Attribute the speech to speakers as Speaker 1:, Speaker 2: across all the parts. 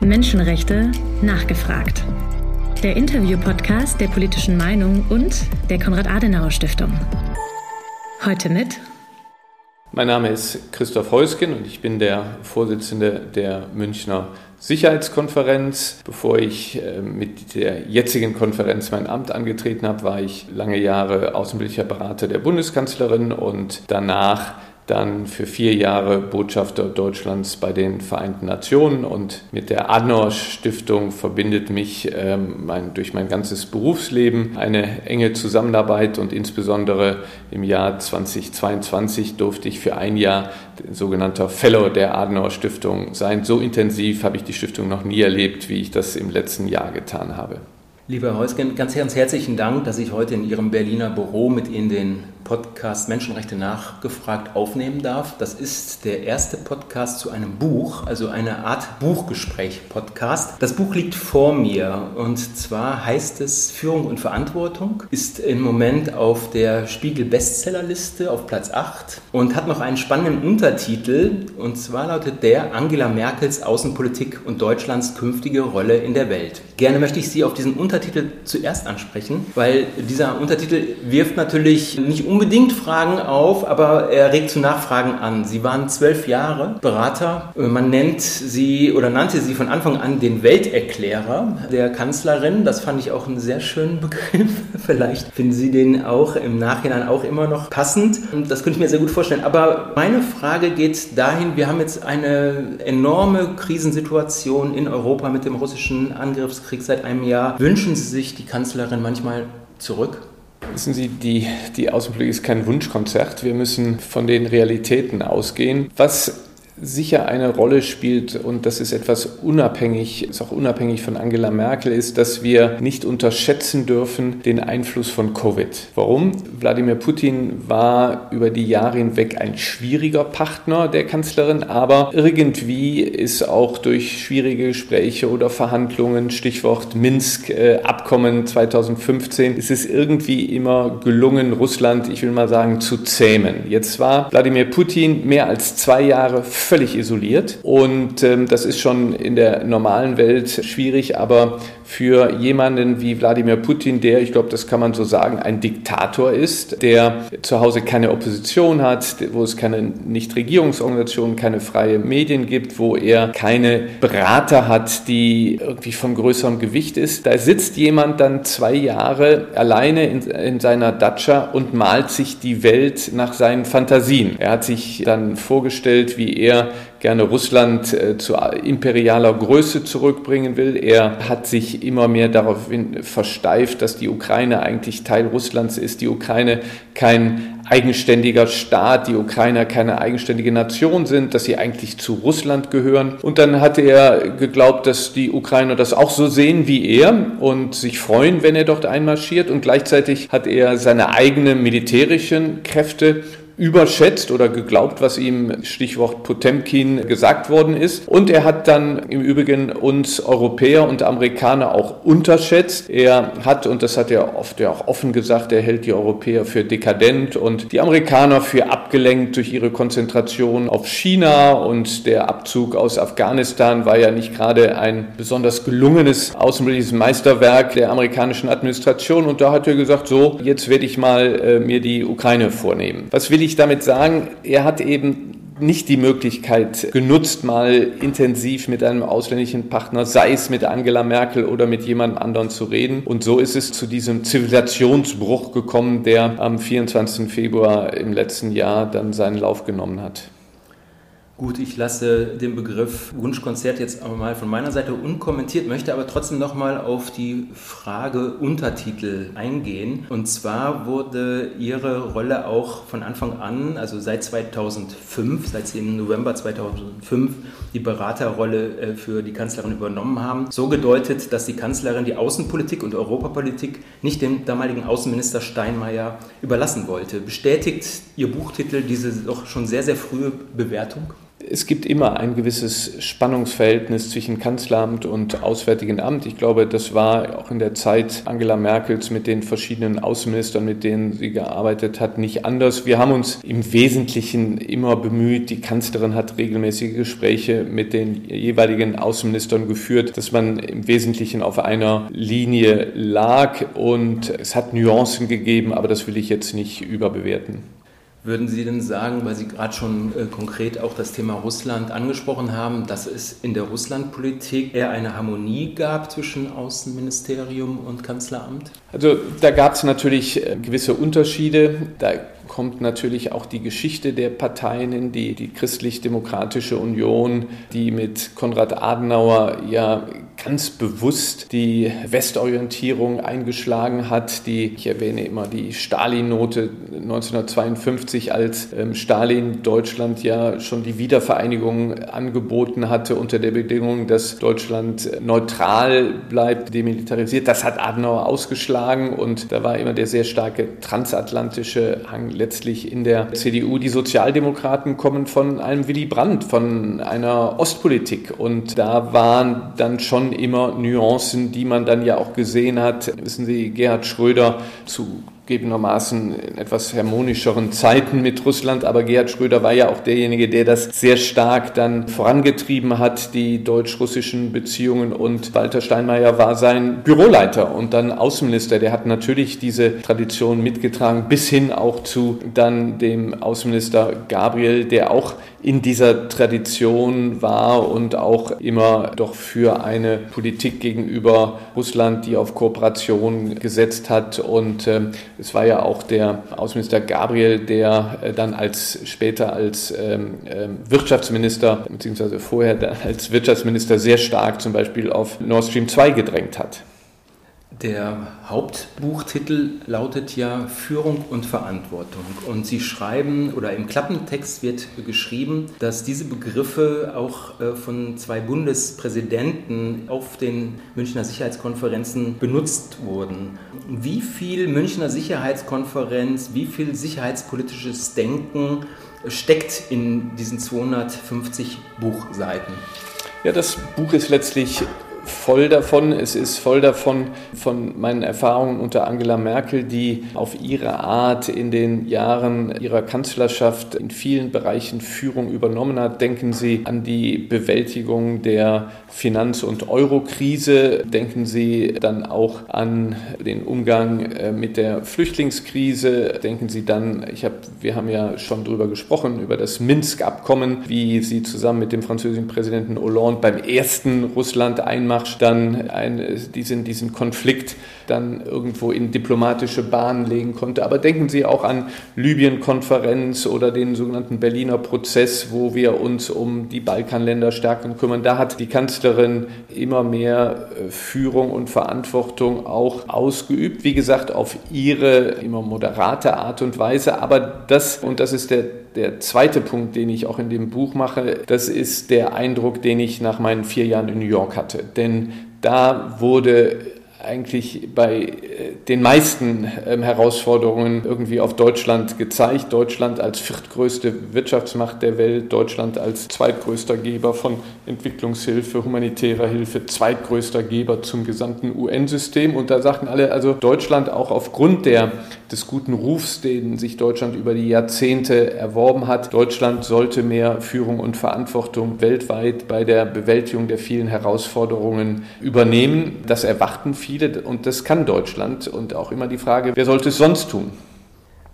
Speaker 1: Menschenrechte nachgefragt. Der Interview-Podcast der politischen Meinung und der Konrad-Adenauer-Stiftung. Heute mit.
Speaker 2: Mein Name ist Christoph Heusgen und ich bin der Vorsitzende der Münchner Sicherheitskonferenz. Bevor ich äh, mit der jetzigen Konferenz mein Amt angetreten habe, war ich lange Jahre außenpolitischer Berater der Bundeskanzlerin und danach dann für vier Jahre Botschafter Deutschlands bei den Vereinten Nationen und mit der Adenauer Stiftung verbindet mich ähm, mein, durch mein ganzes Berufsleben eine enge Zusammenarbeit und insbesondere im Jahr 2022 durfte ich für ein Jahr sogenannter Fellow der Adenauer Stiftung sein. So intensiv habe ich die Stiftung noch nie erlebt, wie ich das im letzten Jahr getan habe.
Speaker 3: Lieber Heusgen, ganz, ganz herzlichen Dank, dass ich heute in Ihrem Berliner Büro mit Ihnen den Podcast Menschenrechte nachgefragt aufnehmen darf. Das ist der erste Podcast zu einem Buch, also eine Art Buchgespräch-Podcast. Das Buch liegt vor mir und zwar heißt es Führung und Verantwortung, ist im Moment auf der Spiegel Bestsellerliste auf Platz 8 und hat noch einen spannenden Untertitel und zwar lautet der Angela Merkels Außenpolitik und Deutschlands künftige Rolle in der Welt. Gerne möchte ich Sie auf diesen Untertitel zuerst ansprechen, weil dieser Untertitel wirft natürlich nicht unbedingt Fragen auf, aber er regt zu Nachfragen an. Sie waren zwölf Jahre Berater. Man nennt sie oder nannte sie von Anfang an den Welterklärer der Kanzlerin. Das fand ich auch einen sehr schönen Begriff. Vielleicht finden Sie den auch im Nachhinein auch immer noch passend. Das könnte ich mir sehr gut vorstellen. Aber meine Frage geht dahin, wir haben jetzt eine enorme Krisensituation in Europa mit dem russischen Angriffskrieg seit einem Jahr. Wünschen Sie sich die Kanzlerin manchmal zurück?
Speaker 2: Wissen Sie, die, die Außenpolitik ist kein Wunschkonzert. Wir müssen von den Realitäten ausgehen. Was sicher eine Rolle spielt und das ist etwas unabhängig, ist auch unabhängig von Angela Merkel, ist, dass wir nicht unterschätzen dürfen den Einfluss von Covid. Warum? Wladimir Putin war über die Jahre hinweg ein schwieriger Partner der Kanzlerin, aber irgendwie ist auch durch schwierige Gespräche oder Verhandlungen, Stichwort Minsk-Abkommen 2015, ist es irgendwie immer gelungen, Russland, ich will mal sagen, zu zähmen. Jetzt war Wladimir Putin mehr als zwei Jahre völlig isoliert und ähm, das ist schon in der normalen Welt schwierig, aber für jemanden wie Wladimir Putin, der, ich glaube, das kann man so sagen, ein Diktator ist, der zu Hause keine Opposition hat, wo es keine Nichtregierungsorganisationen, keine freie Medien gibt, wo er keine Berater hat, die irgendwie von größerem Gewicht ist. Da sitzt jemand dann zwei Jahre alleine in, in seiner Datscha und malt sich die Welt nach seinen Fantasien. Er hat sich dann vorgestellt, wie er gerne Russland äh, zu imperialer Größe zurückbringen will. Er hat sich immer mehr darauf versteift, dass die Ukraine eigentlich Teil Russlands ist, die Ukraine kein eigenständiger Staat, die Ukrainer keine eigenständige Nation sind, dass sie eigentlich zu Russland gehören. Und dann hat er geglaubt, dass die Ukrainer das auch so sehen wie er und sich freuen, wenn er dort einmarschiert. Und gleichzeitig hat er seine eigenen militärischen Kräfte überschätzt oder geglaubt, was ihm Stichwort Potemkin gesagt worden ist. Und er hat dann im Übrigen uns Europäer und Amerikaner auch unterschätzt. Er hat, und das hat er oft ja auch offen gesagt, er hält die Europäer für dekadent und die Amerikaner für abgelenkt durch ihre Konzentration auf China und der Abzug aus Afghanistan war ja nicht gerade ein besonders gelungenes außenpolitisches Meisterwerk der amerikanischen Administration. Und da hat er gesagt, so, jetzt werde ich mal äh, mir die Ukraine vornehmen. Was will ich ich damit sagen, er hat eben nicht die Möglichkeit genutzt, mal intensiv mit einem ausländischen Partner, sei es mit Angela Merkel oder mit jemand anderem zu reden. Und so ist es zu diesem Zivilisationsbruch gekommen, der am 24. Februar im letzten Jahr dann seinen Lauf genommen hat.
Speaker 3: Gut, ich lasse den Begriff Wunschkonzert jetzt mal von meiner Seite unkommentiert, möchte aber trotzdem nochmal auf die Frage Untertitel eingehen. Und zwar wurde Ihre Rolle auch von Anfang an, also seit 2005, seit Sie im November 2005 die Beraterrolle äh, für die Kanzlerin übernommen haben, so gedeutet, dass die Kanzlerin die Außenpolitik und Europapolitik nicht dem damaligen Außenminister Steinmeier überlassen wollte. Bestätigt Ihr Buchtitel diese doch schon sehr, sehr frühe Bewertung?
Speaker 2: Es gibt immer ein gewisses Spannungsverhältnis zwischen Kanzleramt und Auswärtigen Amt. Ich glaube, das war auch in der Zeit Angela Merkels mit den verschiedenen Außenministern, mit denen sie gearbeitet hat, nicht anders. Wir haben uns im Wesentlichen immer bemüht. Die Kanzlerin hat regelmäßige Gespräche mit den jeweiligen Außenministern geführt, dass man im Wesentlichen auf einer Linie lag und es hat Nuancen gegeben, aber das will ich jetzt nicht überbewerten.
Speaker 3: Würden Sie denn sagen, weil Sie gerade schon äh, konkret auch das Thema Russland angesprochen haben, dass es in der Russlandpolitik eher eine Harmonie gab zwischen Außenministerium und Kanzleramt?
Speaker 2: Also da gab es natürlich äh, gewisse Unterschiede. Da kommt natürlich auch die Geschichte der Parteien in die, die Christlich-Demokratische Union, die mit Konrad Adenauer ja ganz bewusst die Westorientierung eingeschlagen hat, die, ich erwähne immer die Stalin-Note 1952, als ähm, Stalin Deutschland ja schon die Wiedervereinigung angeboten hatte unter der Bedingung, dass Deutschland neutral bleibt, demilitarisiert. Das hat Adenauer ausgeschlagen und da war immer der sehr starke transatlantische Hang letztlich in der CDU. Die Sozialdemokraten kommen von einem Willy Brandt, von einer Ostpolitik und da waren dann schon immer Nuancen, die man dann ja auch gesehen hat. Wissen Sie, Gerhard Schröder zu zugegebenermaßen in etwas harmonischeren Zeiten mit Russland, aber Gerhard Schröder war ja auch derjenige, der das sehr stark dann vorangetrieben hat, die deutsch-russischen Beziehungen und Walter Steinmeier war sein Büroleiter und dann Außenminister. Der hat natürlich diese Tradition mitgetragen, bis hin auch zu dann dem Außenminister Gabriel, der auch in dieser Tradition war und auch immer doch für eine Politik gegenüber Russland, die auf Kooperation gesetzt hat. Und äh, es war ja auch der Außenminister Gabriel, der äh, dann als später als ähm, äh, Wirtschaftsminister, beziehungsweise vorher als Wirtschaftsminister sehr stark zum Beispiel auf Nord Stream 2 gedrängt hat.
Speaker 3: Der Hauptbuchtitel lautet ja Führung und Verantwortung. Und Sie schreiben, oder im Klappentext wird geschrieben, dass diese Begriffe auch äh, von zwei Bundespräsidenten auf den Münchner Sicherheitskonferenzen benutzt wurden. Wie viel Münchner Sicherheitskonferenz, wie viel sicherheitspolitisches Denken steckt in diesen 250 Buchseiten?
Speaker 2: Ja, das Buch ist letztlich voll davon. Es ist voll davon von meinen Erfahrungen unter Angela Merkel, die auf ihre Art in den Jahren ihrer Kanzlerschaft in vielen Bereichen Führung übernommen hat. Denken Sie an die Bewältigung der Finanz- und Eurokrise. Denken Sie dann auch an den Umgang äh, mit der Flüchtlingskrise. Denken Sie dann, ich habe, wir haben ja schon darüber gesprochen, über das Minsk-Abkommen, wie sie zusammen mit dem französischen Präsidenten Hollande beim ersten Russland einmal Marsch dann ein, diesen, diesen Konflikt dann irgendwo in diplomatische Bahnen legen konnte. Aber denken Sie auch an Libyen-Konferenz oder den sogenannten Berliner Prozess, wo wir uns um die Balkanländer stärker kümmern. Da hat die Kanzlerin immer mehr äh, Führung und Verantwortung auch ausgeübt. Wie gesagt, auf ihre immer moderate Art und Weise. Aber das, und das ist der der zweite Punkt, den ich auch in dem Buch mache, das ist der Eindruck, den ich nach meinen vier Jahren in New York hatte. Denn da wurde eigentlich bei äh, den meisten ähm, Herausforderungen irgendwie auf Deutschland gezeigt. Deutschland als viertgrößte Wirtschaftsmacht der Welt, Deutschland als zweitgrößter Geber von Entwicklungshilfe, humanitärer Hilfe, zweitgrößter Geber zum gesamten UN-System. Und da sagten alle, also Deutschland auch aufgrund der, des guten Rufs, den sich Deutschland über die Jahrzehnte erworben hat, Deutschland sollte mehr Führung und Verantwortung weltweit bei der Bewältigung der vielen Herausforderungen übernehmen. Das erwarten viele viele und das kann Deutschland. Und auch immer die Frage, wer sollte es sonst tun?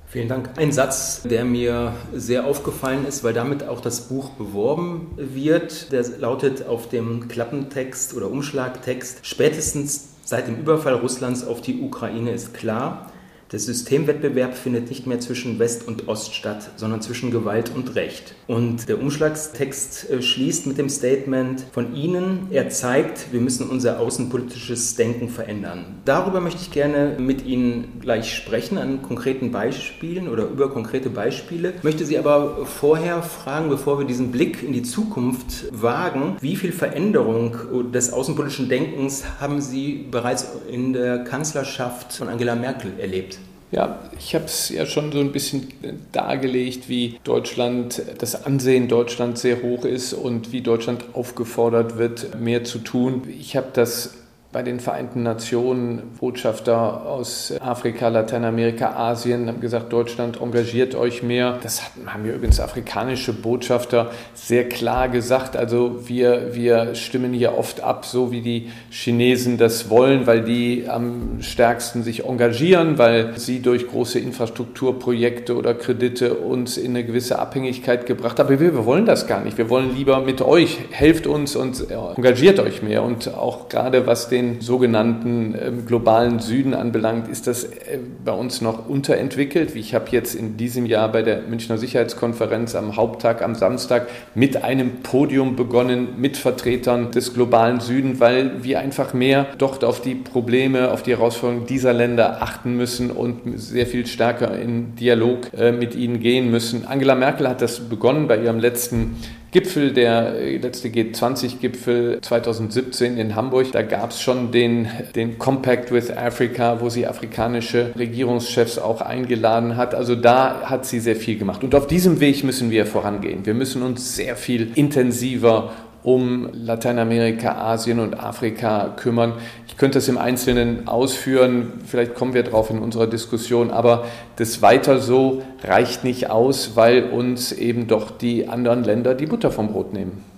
Speaker 3: Vielen Dank. Ein Satz, der mir sehr aufgefallen ist, weil damit auch das Buch beworben wird, der lautet auf dem Klappentext oder Umschlagtext, spätestens seit dem Überfall Russlands auf die Ukraine ist klar, der Systemwettbewerb findet nicht mehr zwischen West und Ost statt, sondern zwischen Gewalt und Recht. Und der Umschlagstext äh, schließt mit dem Statement von Ihnen, er zeigt, wir müssen unser außenpolitisches Denken verändern. Darüber möchte ich gerne mit Ihnen gleich sprechen, an konkreten Beispielen oder über konkrete Beispiele. Möchte Sie aber vorher fragen, bevor wir diesen Blick in die Zukunft wagen, wie viel Veränderung des außenpolitischen Denkens haben Sie bereits in der Kanzlerschaft von Angela Merkel erlebt?
Speaker 2: Ja, ich habe es ja schon so ein bisschen dargelegt, wie Deutschland, das Ansehen Deutschlands sehr hoch ist und wie Deutschland aufgefordert wird, mehr zu tun. Ich habe das bei den Vereinten Nationen Botschafter aus Afrika, Lateinamerika, Asien haben gesagt, Deutschland engagiert euch mehr. Das haben wir übrigens afrikanische Botschafter sehr klar gesagt. Also wir, wir stimmen hier oft ab, so wie die Chinesen das wollen, weil die am stärksten sich engagieren, weil sie durch große Infrastrukturprojekte oder Kredite uns in eine gewisse Abhängigkeit gebracht haben. Aber wir, wir wollen das gar nicht. Wir wollen lieber mit euch, helft uns und engagiert euch mehr. Und auch gerade was den den sogenannten ähm, globalen Süden anbelangt, ist das äh, bei uns noch unterentwickelt. Ich habe jetzt in diesem Jahr bei der Münchner Sicherheitskonferenz am Haupttag am Samstag mit einem Podium begonnen mit Vertretern des globalen Süden, weil wir einfach mehr dort auf die Probleme, auf die Herausforderungen dieser Länder achten müssen und sehr viel stärker in Dialog äh, mit ihnen gehen müssen. Angela Merkel hat das begonnen bei ihrem letzten Gipfel, der letzte G20-Gipfel 2017 in Hamburg, da gab es schon den, den Compact with Africa, wo sie afrikanische Regierungschefs auch eingeladen hat. Also da hat sie sehr viel gemacht. Und auf diesem Weg müssen wir vorangehen. Wir müssen uns sehr viel intensiver um Lateinamerika, Asien und Afrika kümmern. Ich könnte das im Einzelnen ausführen, vielleicht kommen wir darauf in unserer Diskussion, aber das weiter so reicht nicht aus, weil uns eben doch die anderen Länder die Butter vom Brot nehmen.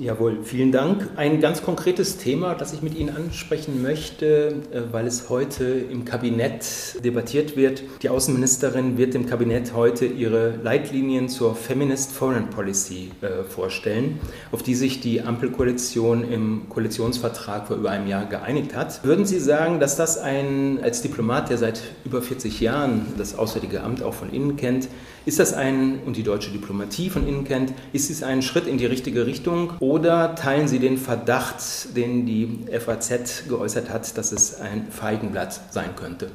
Speaker 3: Jawohl, vielen Dank. Ein ganz konkretes Thema, das ich mit Ihnen ansprechen möchte, äh, weil es heute im Kabinett debattiert wird. Die Außenministerin wird dem Kabinett heute ihre Leitlinien zur Feminist Foreign Policy äh, vorstellen, auf die sich die Ampelkoalition im Koalitionsvertrag vor über einem Jahr geeinigt hat. Würden Sie sagen, dass das ein, als Diplomat, der seit über 40 Jahren das Auswärtige Amt auch von innen kennt, ist das ein, und die deutsche Diplomatie von innen kennt, ist dies ein Schritt in die richtige Richtung oder teilen Sie den Verdacht, den die FAZ geäußert hat, dass es ein Feigenblatt sein könnte?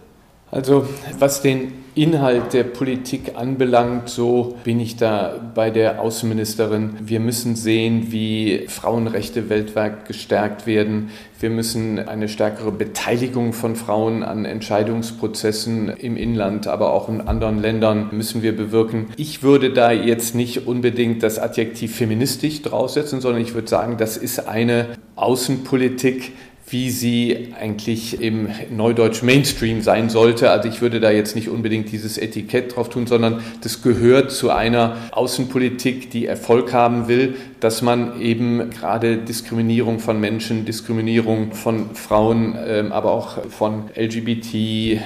Speaker 2: Also was den Inhalt der Politik anbelangt, so bin ich da bei der Außenministerin. Wir müssen sehen, wie Frauenrechte weltweit gestärkt werden. Wir müssen eine stärkere Beteiligung von Frauen an Entscheidungsprozessen im Inland, aber auch in anderen Ländern müssen wir bewirken. Ich würde da jetzt nicht unbedingt das Adjektiv feministisch draufsetzen, sondern ich würde sagen, das ist eine Außenpolitik, wie sie eigentlich im Neudeutsch Mainstream sein sollte. Also ich würde da jetzt nicht unbedingt dieses Etikett drauf tun, sondern das gehört zu einer Außenpolitik, die Erfolg haben will, dass man eben gerade Diskriminierung von Menschen, Diskriminierung von Frauen, ähm, aber auch von LGBT äh,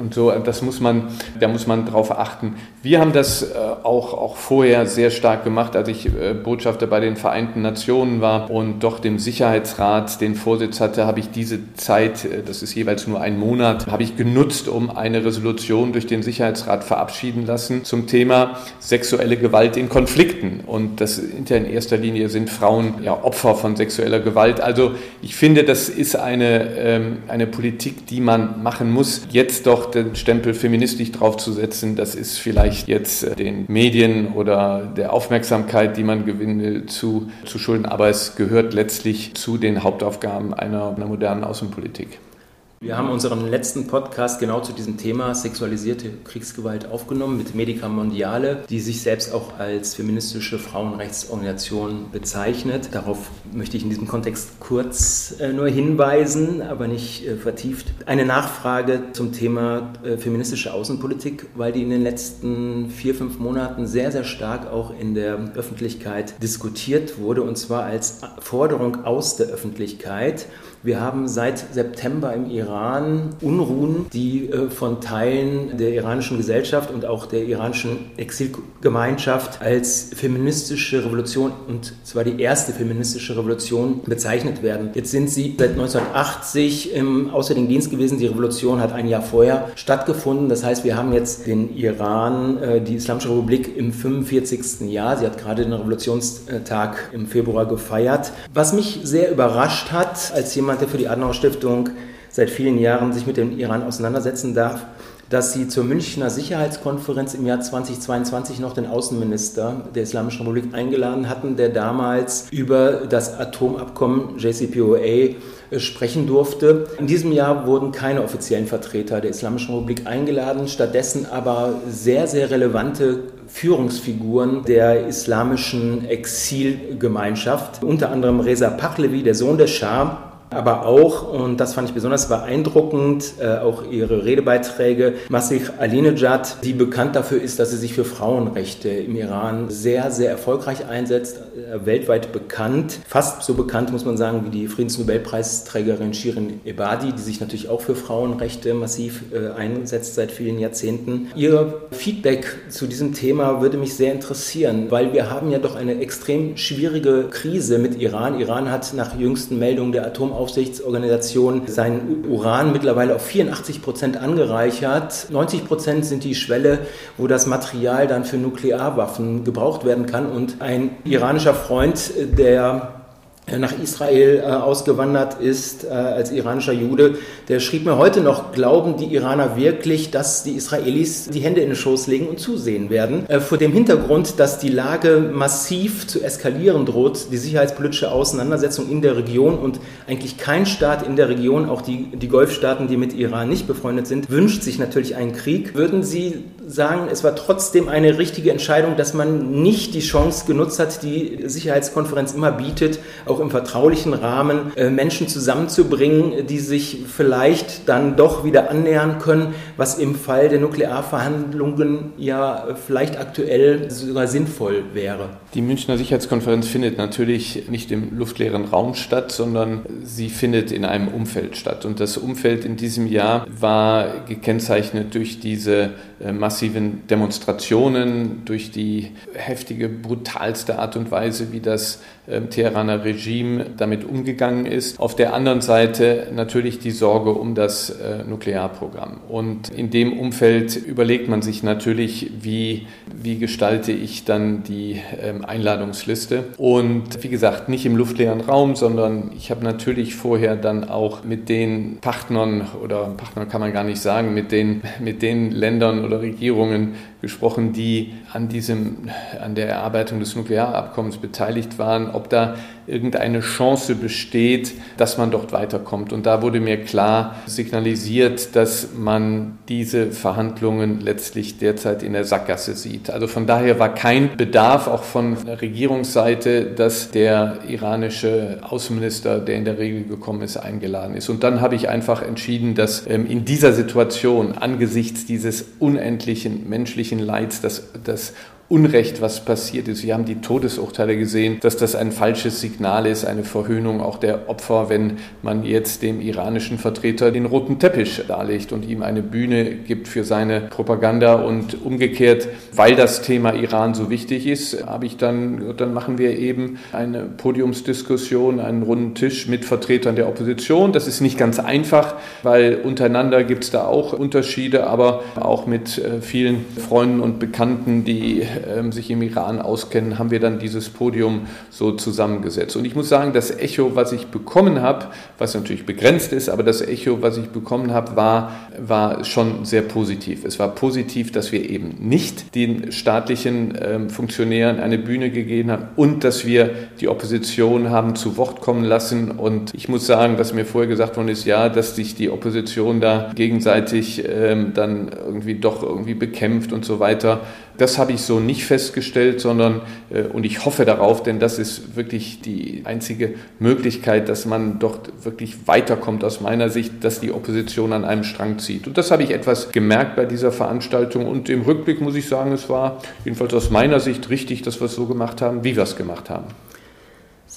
Speaker 2: und so, das muss man, da muss man drauf achten. Wir haben das äh, auch, auch vorher sehr stark gemacht, als ich äh, Botschafter bei den Vereinten Nationen war und doch dem Sicherheitsrat den Vorsitz hatte, habe ich diese Zeit, das ist jeweils nur ein Monat, habe ich genutzt, um eine Resolution durch den Sicherheitsrat verabschieden lassen zum Thema sexuelle Gewalt in Konflikten. Und das in erster Linie sind Frauen ja Opfer von sexueller Gewalt. Also ich finde, das ist eine, ähm, eine Politik, die man machen muss. Jetzt doch den Stempel feministisch draufzusetzen, das ist vielleicht jetzt äh, den Medien oder der Aufmerksamkeit, die man gewinnen will, zu, zu schulden. Aber es gehört letztlich zu den Hauptaufgaben einer, einer modernen Außenpolitik.
Speaker 3: Wir haben unseren letzten Podcast genau zu diesem Thema sexualisierte Kriegsgewalt aufgenommen mit Medica Mondiale, die sich selbst auch als feministische Frauenrechtsorganisation bezeichnet. Darauf möchte ich in diesem Kontext kurz äh, nur hinweisen, aber nicht äh, vertieft. Eine Nachfrage zum Thema äh, feministische Außenpolitik, weil die in den letzten vier, fünf Monaten sehr, sehr stark auch in der Öffentlichkeit diskutiert wurde und zwar als Forderung aus der Öffentlichkeit. Wir haben seit September im Iran Unruhen, die äh, von Teilen der iranischen Gesellschaft und auch der iranischen Exilgemeinschaft als feministische Revolution und zwar die erste feministische Revolution bezeichnet werden. Jetzt sind sie seit 1980 im Auswärtigen Dienst gewesen. Die Revolution hat ein Jahr vorher stattgefunden. Das heißt, wir haben jetzt den Iran, äh, die Islamische Republik im 45. Jahr. Sie hat gerade den Revolutionstag im Februar gefeiert. Was mich sehr überrascht hat, als jemand jemand, der für die Adenauer Stiftung seit vielen Jahren sich mit dem Iran auseinandersetzen darf, dass Sie zur Münchner Sicherheitskonferenz im Jahr 2022 noch den Außenminister der Islamischen Republik eingeladen hatten, der damals über das Atomabkommen JCPOA äh, sprechen durfte. In diesem Jahr wurden keine offiziellen Vertreter der Islamischen Republik eingeladen, stattdessen aber sehr, sehr relevante Führungsfiguren der islamischen Exilgemeinschaft, unter anderem Reza Pahlavi, der Sohn des Schah, aber auch, und das fand ich besonders beeindruckend, äh, auch ihre Redebeiträge, Masih Alinejad, die bekannt dafür ist, dass sie sich für Frauenrechte im Iran sehr, sehr erfolgreich einsetzt, äh, weltweit bekannt, fast so bekannt, muss man sagen, wie die Friedensnobelpreisträgerin Shirin Ebadi, die sich natürlich auch für Frauenrechte massiv äh, einsetzt seit vielen Jahrzehnten. Ihr Feedback zu diesem Thema würde mich sehr interessieren, weil wir haben ja doch eine extrem schwierige Krise mit Iran. Iran hat nach jüngsten Meldungen der Atom Atomaufsichtsorganisation sein Uran mittlerweile auf 84 Prozent angereichert. 90 Prozent sind die Schwelle, wo das Material dann für Nuklearwaffen gebraucht werden kann. Und ein iranischer Freund, der nach Israel äh, ausgewandert ist äh, als iranischer Jude, der schrieb mir heute noch, glauben die Iraner wirklich, dass die Israelis die Hände in den Schoß legen und zusehen werden? Äh, vor dem Hintergrund, dass die Lage massiv zu eskalieren droht, die sicherheitspolitische Auseinandersetzung in der Region und eigentlich kein Staat in der Region, auch die, die Golfstaaten, die mit Iran nicht befreundet sind, wünscht sich natürlich einen Krieg. Würden Sie sagen, es war trotzdem eine richtige Entscheidung, dass man nicht die Chance genutzt hat, die Sicherheitskonferenz immer bietet, auch im vertraulichen Rahmen äh, Menschen zusammenzubringen, die sich vielleicht dann doch wieder annähern können, was im Fall der Nuklearverhandlungen ja vielleicht aktuell sogar sinnvoll wäre.
Speaker 2: Die Münchner Sicherheitskonferenz findet natürlich nicht im luftleeren Raum statt, sondern sie findet in einem Umfeld statt. Und das Umfeld in diesem Jahr war gekennzeichnet durch diese äh, massiven Demonstrationen, durch die heftige, brutalste Art und Weise, wie das Teheraner Regime damit umgegangen ist. Auf der anderen Seite natürlich die Sorge um das äh, Nuklearprogramm. Und in dem Umfeld überlegt man sich natürlich, wie, wie gestalte ich dann die ähm, Einladungsliste. Und wie gesagt, nicht im luftleeren Raum, sondern ich habe natürlich vorher dann auch mit den Partnern oder Partnern kann man gar nicht sagen, mit den, mit den Ländern oder Regierungen gesprochen, die an, diesem, an der Erarbeitung des Nuklearabkommens beteiligt waren, ob da irgendeine Chance besteht, dass man dort weiterkommt. Und da wurde mir klar signalisiert, dass man diese Verhandlungen letztlich derzeit in der Sackgasse sieht. Also von daher war kein Bedarf auch von der Regierungsseite, dass der iranische Außenminister, der in der Regel gekommen ist, eingeladen ist. Und dann habe ich einfach entschieden, dass ähm, in dieser Situation angesichts dieses unendlichen menschlichen Leids, das, das Unrecht, was passiert ist. Wir haben die Todesurteile gesehen, dass das ein falsches Signal ist, eine Verhöhnung auch der Opfer, wenn man jetzt dem iranischen Vertreter den roten Teppich darlegt und ihm eine Bühne gibt für seine Propaganda und umgekehrt, weil das Thema Iran so wichtig ist, habe ich dann, dann machen wir eben eine Podiumsdiskussion, einen runden Tisch mit Vertretern der Opposition. Das ist nicht ganz einfach, weil untereinander gibt es da auch Unterschiede, aber auch mit äh, vielen Freunden und Bekannten, die ähm, sich im Iran auskennen, haben wir dann dieses Podium so zusammengesetzt. Und ich muss sagen, das Echo, was ich bekommen habe, was natürlich begrenzt ist, aber das Echo, was ich bekommen habe, war, war schon sehr positiv. Es war positiv, dass wir eben nicht den staatlichen ähm, Funktionären eine Bühne gegeben haben und dass wir die Opposition haben zu Wort kommen lassen. Und ich muss sagen, dass mir vorher gesagt worden ist, ja, dass sich die Opposition da gegenseitig ähm, dann irgendwie doch irgendwie bekämpft und so weiter. Das habe ich so nicht festgestellt, sondern, äh, und ich hoffe darauf, denn das ist wirklich die einzige Möglichkeit, dass man dort wirklich weiterkommt aus meiner Sicht, dass die Opposition an einem Strang zieht. Und das habe ich etwas gemerkt bei dieser Veranstaltung. Und im Rückblick muss ich sagen, es war jedenfalls aus meiner Sicht richtig, dass wir es so gemacht haben, wie wir es gemacht haben.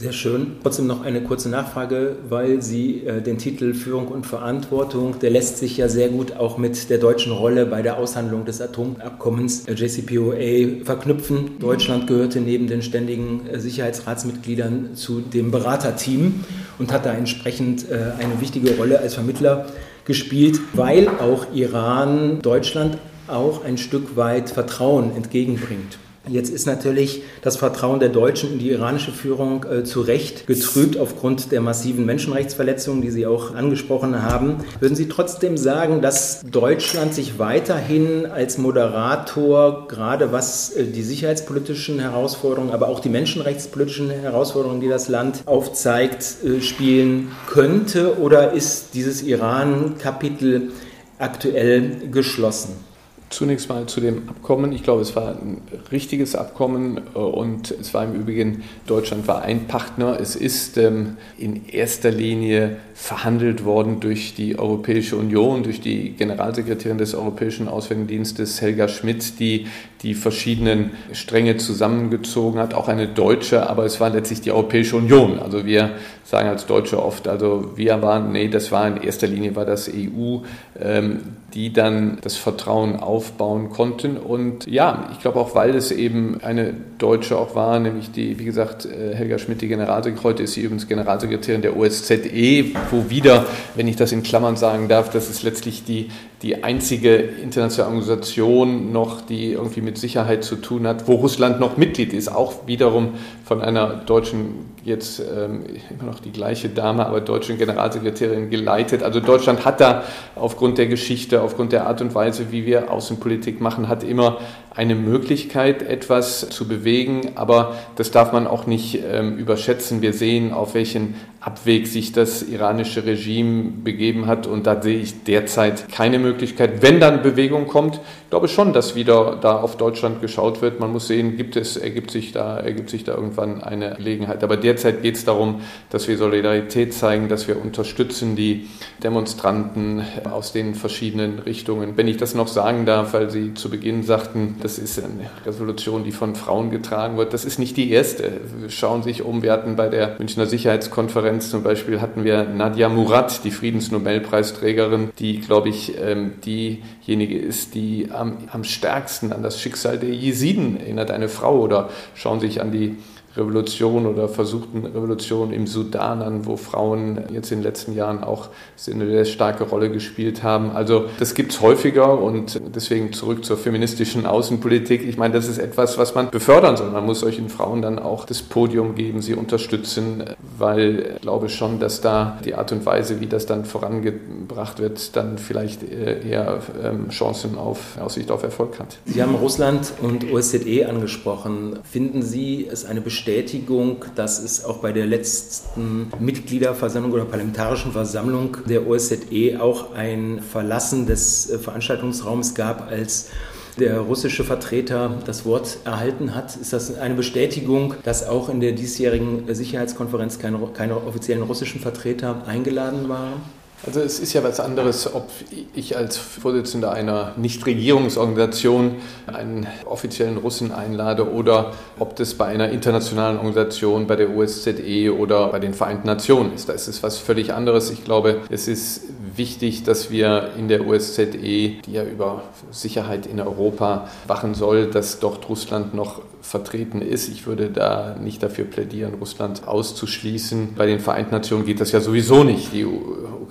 Speaker 3: Sehr schön. Trotzdem noch eine kurze Nachfrage, weil Sie äh, den Titel Führung und Verantwortung, der lässt sich ja sehr gut auch mit der deutschen Rolle bei der Aushandlung des Atomabkommens äh, JCPOA verknüpfen. Deutschland gehörte neben den ständigen äh, Sicherheitsratsmitgliedern zu dem Beraterteam und hat da entsprechend äh, eine wichtige Rolle als Vermittler gespielt, weil auch Iran Deutschland auch ein Stück weit Vertrauen entgegenbringt. Jetzt ist natürlich das Vertrauen der Deutschen in die iranische Führung äh, zu Recht getrübt aufgrund der massiven Menschenrechtsverletzungen, die Sie auch angesprochen haben. Würden Sie trotzdem sagen, dass Deutschland sich weiterhin als Moderator, gerade was äh, die sicherheitspolitischen Herausforderungen, aber auch die menschenrechtspolitischen Herausforderungen, die das Land aufzeigt, äh, spielen könnte? Oder ist dieses Iran-Kapitel aktuell geschlossen?
Speaker 2: Zunächst mal zu dem Abkommen. Ich glaube, es war ein richtiges Abkommen äh, und es war im Übrigen, Deutschland war ein Partner. Es ist ähm, in erster Linie verhandelt worden durch die Europäische Union, durch die Generalsekretärin des Europäischen Auswärtigen Dienstes Helga Schmidt, die die verschiedenen Stränge zusammengezogen hat, auch eine deutsche, aber es war letztlich die Europäische Union. Also wir sagen als Deutsche oft, also wir waren, nee, das war in erster Linie war das EU, ähm, die dann das Vertrauen aufbauen konnten. Und ja, ich glaube auch, weil es eben eine Deutsche auch war, nämlich die, wie gesagt, äh, Helga Schmidt, die Generalsekretärin, heute ist sie übrigens Generalsekretärin der OSZE, wo wieder, wenn ich das in Klammern sagen darf, das ist letztlich die die einzige internationale Organisation noch, die irgendwie mit Sicherheit zu tun hat, wo Russland noch Mitglied ist, auch wiederum von einer deutschen, jetzt ähm, immer noch die gleiche Dame, aber deutschen Generalsekretärin geleitet. Also Deutschland hat da aufgrund der Geschichte, aufgrund der Art und Weise, wie wir Außenpolitik machen, hat immer eine Möglichkeit, etwas zu bewegen, aber das darf man auch nicht ähm, überschätzen. Wir sehen, auf welchen Abweg sich das iranische Regime begeben hat und da sehe ich derzeit keine Möglichkeit. Wenn dann Bewegung kommt, glaube schon, dass wieder da auf Deutschland geschaut wird. Man muss sehen, gibt es, ergibt sich da, ergibt sich da irgendwann eine Gelegenheit. Aber derzeit geht es darum, dass wir Solidarität zeigen, dass wir unterstützen die Demonstranten aus den verschiedenen Richtungen. Wenn ich das noch sagen darf, weil Sie zu Beginn sagten, das ist eine Resolution, die von Frauen getragen wird. Das ist nicht die erste. Wir schauen sich um. Wir hatten bei der Münchner Sicherheitskonferenz zum Beispiel hatten wir Nadia Murad, die Friedensnobelpreisträgerin, die, glaube ich, ähm, diejenige ist, die am, am stärksten an das Schicksal der Jesiden erinnert, eine Frau. Oder schauen sich an die Revolution oder versuchten Revolution im Sudan an, wo Frauen jetzt in den letzten Jahren auch eine sehr starke Rolle gespielt haben. Also das gibt es häufiger und deswegen zurück zur feministischen Außenpolitik. Ich meine, das ist etwas, was man befördern soll. Man muss solchen Frauen dann auch das Podium geben, sie unterstützen, weil ich glaube schon, dass da die Art und Weise, wie das dann vorangebracht wird, dann vielleicht äh, eher ähm, Chancen auf Aussicht auf Erfolg hat.
Speaker 3: Sie haben Russland und OSZE angesprochen. Finden Sie es eine bestimmte Bestätigung, dass es auch bei der letzten Mitgliederversammlung oder parlamentarischen Versammlung der OSZE auch ein Verlassen des äh, Veranstaltungsraums gab, als der russische Vertreter das Wort erhalten hat. Ist das eine Bestätigung, dass auch in der diesjährigen Sicherheitskonferenz keine, keine offiziellen russischen Vertreter eingeladen waren?
Speaker 2: Also es ist ja was anderes, ob ich als Vorsitzender einer Nichtregierungsorganisation einen offiziellen Russen einlade oder ob das bei einer internationalen Organisation, bei der OSZE oder bei den Vereinten Nationen ist. Da ist es was völlig anderes. Ich glaube, es ist wichtig, dass wir in der OSZE, die ja über Sicherheit in Europa wachen soll, dass dort Russland noch vertreten ist. Ich würde da nicht dafür plädieren, Russland auszuschließen. Bei den Vereinten Nationen geht das ja sowieso nicht. Die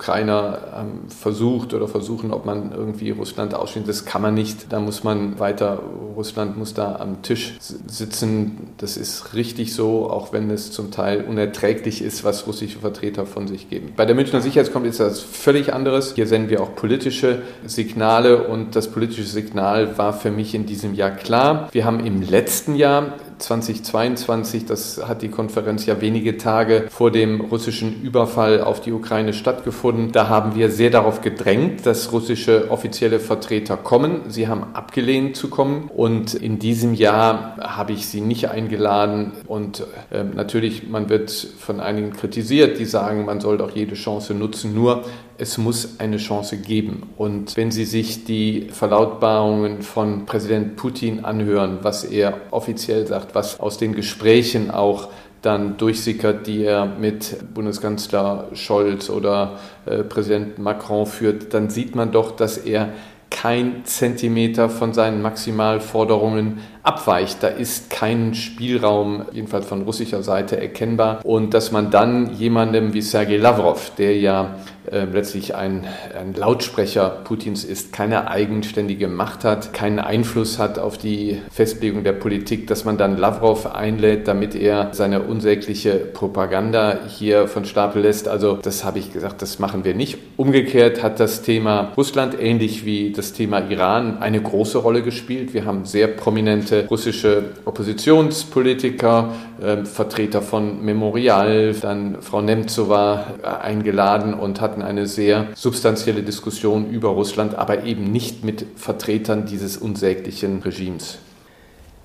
Speaker 2: Ukrainer ähm, versucht oder versuchen, ob man irgendwie Russland ausschließt. Das kann man nicht. Da muss man weiter, Russland muss da am Tisch sitzen. Das ist richtig so, auch wenn es zum Teil unerträglich ist, was russische Vertreter von sich geben. Bei der Münchner Sicherheitskonferenz ist das völlig anderes. Hier senden wir auch politische Signale und das politische Signal war für mich in diesem Jahr klar. Wir haben im letzten Jahr ja 2022, das hat die Konferenz ja wenige Tage vor dem russischen Überfall auf die Ukraine stattgefunden. Da haben wir sehr darauf gedrängt, dass russische offizielle Vertreter kommen. Sie haben abgelehnt zu kommen und in diesem Jahr habe ich sie nicht eingeladen und äh, natürlich, man wird von einigen kritisiert, die sagen, man soll doch jede Chance nutzen. Nur es muss eine Chance geben. Und wenn Sie sich die Verlautbarungen von Präsident Putin anhören, was er offiziell sagt, was aus den Gesprächen auch dann durchsickert, die er mit Bundeskanzler Scholz oder äh, Präsident Macron führt, dann sieht man doch, dass er kein Zentimeter von seinen Maximalforderungen abweicht. Da ist kein Spielraum, jedenfalls von russischer Seite, erkennbar. Und dass man dann jemandem wie Sergei Lavrov, der ja äh, letztlich ein, ein Lautsprecher Putins ist, keine eigenständige Macht hat, keinen Einfluss hat auf die Festlegung der Politik, dass man dann Lavrov einlädt, damit er seine unsägliche Propaganda hier von Stapel lässt. Also das habe ich gesagt, das machen wir nicht. Umgekehrt hat das Thema Russland ähnlich wie das Thema Iran eine große Rolle gespielt. Wir haben sehr prominente russische Oppositionspolitiker, äh, Vertreter von Memorial, dann Frau Nemtsova äh, eingeladen und hatten eine sehr substanzielle Diskussion über Russland, aber eben nicht mit Vertretern dieses unsäglichen Regimes.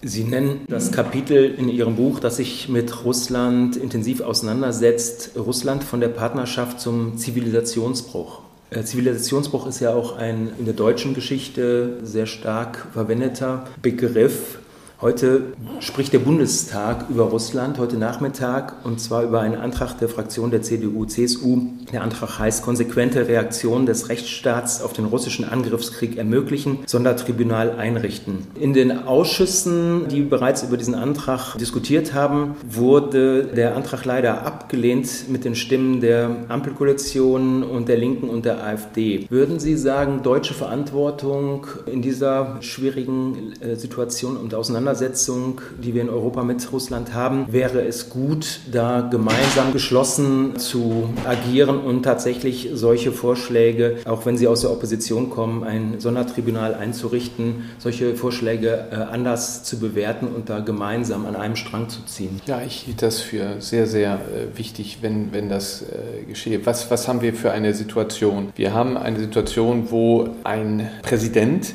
Speaker 3: Sie nennen das Kapitel in Ihrem Buch, das sich mit Russland intensiv auseinandersetzt, Russland von der Partnerschaft zum Zivilisationsbruch. Äh, Zivilisationsbruch ist ja auch ein in der deutschen Geschichte sehr stark verwendeter Begriff. Heute spricht der Bundestag über Russland, heute Nachmittag, und zwar über einen Antrag der Fraktion der CDU-CSU. Der Antrag heißt konsequente Reaktion des Rechtsstaats auf den russischen Angriffskrieg ermöglichen, Sondertribunal einrichten. In den Ausschüssen, die bereits über diesen Antrag diskutiert haben, wurde der Antrag leider abgelehnt mit den Stimmen der Ampelkoalition und der Linken und der AfD. Würden Sie sagen, deutsche Verantwortung in dieser schwierigen äh, Situation und Auseinandersetzung Auseinandersetzung, die wir in Europa mit Russland haben, wäre es gut, da gemeinsam geschlossen zu agieren und tatsächlich solche Vorschläge, auch wenn sie aus der Opposition kommen, ein Sondertribunal einzurichten, solche Vorschläge äh, anders zu bewerten und da gemeinsam an einem Strang zu ziehen.
Speaker 2: Ja, ich hielt das für sehr, sehr äh, wichtig, wenn, wenn das äh, geschehe. Was, was haben wir für eine Situation? Wir haben eine Situation, wo ein Präsident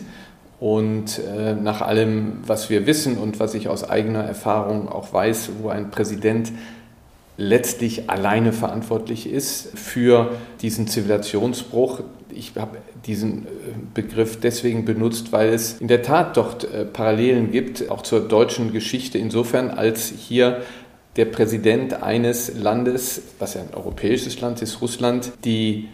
Speaker 2: und äh, nach allem, was wir wissen und was ich aus eigener Erfahrung auch weiß, wo ein Präsident letztlich alleine verantwortlich ist für diesen Zivilisationsbruch. Ich habe diesen äh, Begriff deswegen benutzt, weil es in der Tat dort äh, Parallelen gibt, auch zur deutschen Geschichte, insofern als hier der Präsident eines Landes, was ja ein europäisches Land ist, Russland, die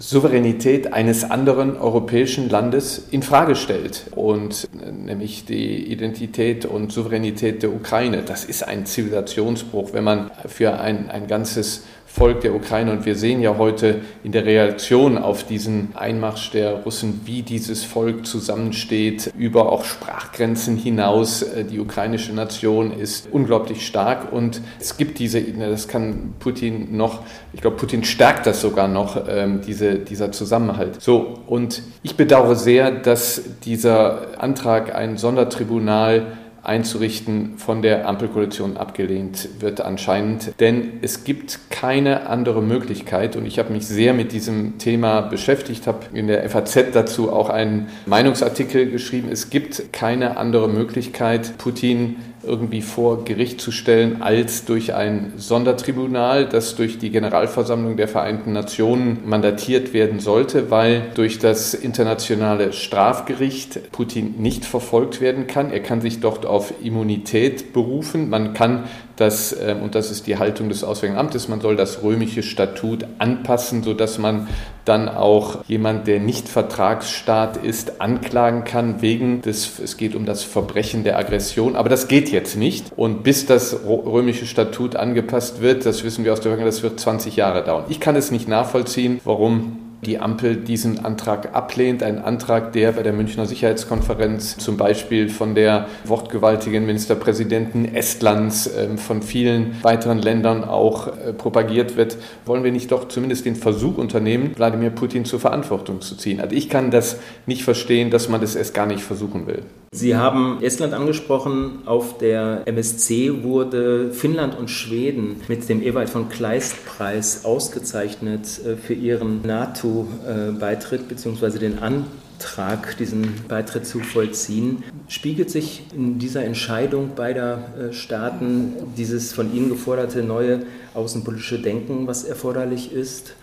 Speaker 2: Souveränität eines anderen europäischen Landes in Frage stellt und nämlich die Identität und Souveränität der Ukraine. Das ist ein Zivilisationsbruch, wenn man für ein, ein ganzes Volk der Ukraine. Und wir sehen ja heute in der Reaktion auf diesen Einmarsch der Russen, wie dieses Volk zusammensteht, über auch Sprachgrenzen hinaus. Äh, die ukrainische Nation ist unglaublich stark und es gibt diese, das kann Putin noch, ich glaube, Putin stärkt das sogar noch, ähm, diese, dieser Zusammenhalt. So, und ich bedauere sehr, dass dieser Antrag, ein Sondertribunal, einzurichten, von der Ampelkoalition abgelehnt wird anscheinend. Denn es gibt keine andere Möglichkeit und ich habe mich sehr mit diesem Thema beschäftigt, habe in der FAZ dazu auch einen Meinungsartikel geschrieben. Es gibt keine andere Möglichkeit, Putin irgendwie vor Gericht zu stellen, als durch ein Sondertribunal, das durch die Generalversammlung der Vereinten Nationen mandatiert werden sollte, weil durch das internationale Strafgericht Putin nicht verfolgt werden kann. Er kann sich dort auf Immunität berufen. Man kann das, ähm, und das ist die Haltung des Auswärtigen Amtes, man soll das römische Statut anpassen, sodass man dann auch jemand, der nicht Vertragsstaat ist, anklagen kann wegen des, es geht um das Verbrechen der Aggression. Aber das geht jetzt nicht. Und bis das römische Statut angepasst wird, das wissen wir aus der Vergangenheit, das wird 20 Jahre dauern. Ich kann es nicht nachvollziehen, warum die Ampel diesen Antrag ablehnt. Ein Antrag, der bei der Münchner Sicherheitskonferenz zum Beispiel von der wortgewaltigen Ministerpräsidentin Estlands, ähm, von vielen weiteren Ländern auch äh, propagiert wird. Wollen wir nicht doch zumindest den Versuch unternehmen, Wladimir Putin zur Verantwortung zu ziehen? Also ich kann das nicht verstehen, dass man das erst gar nicht versuchen will.
Speaker 3: Sie haben Estland angesprochen. Auf der MSC wurde Finnland und Schweden mit dem Ewald von Kleist-Preis ausgezeichnet äh, für ihren NATO-Beitritt bzw. den Antrag, diesen Beitritt zu vollziehen. Spiegelt sich in dieser Entscheidung beider äh, Staaten dieses von Ihnen geforderte neue außenpolitische Denken, was erforderlich ist?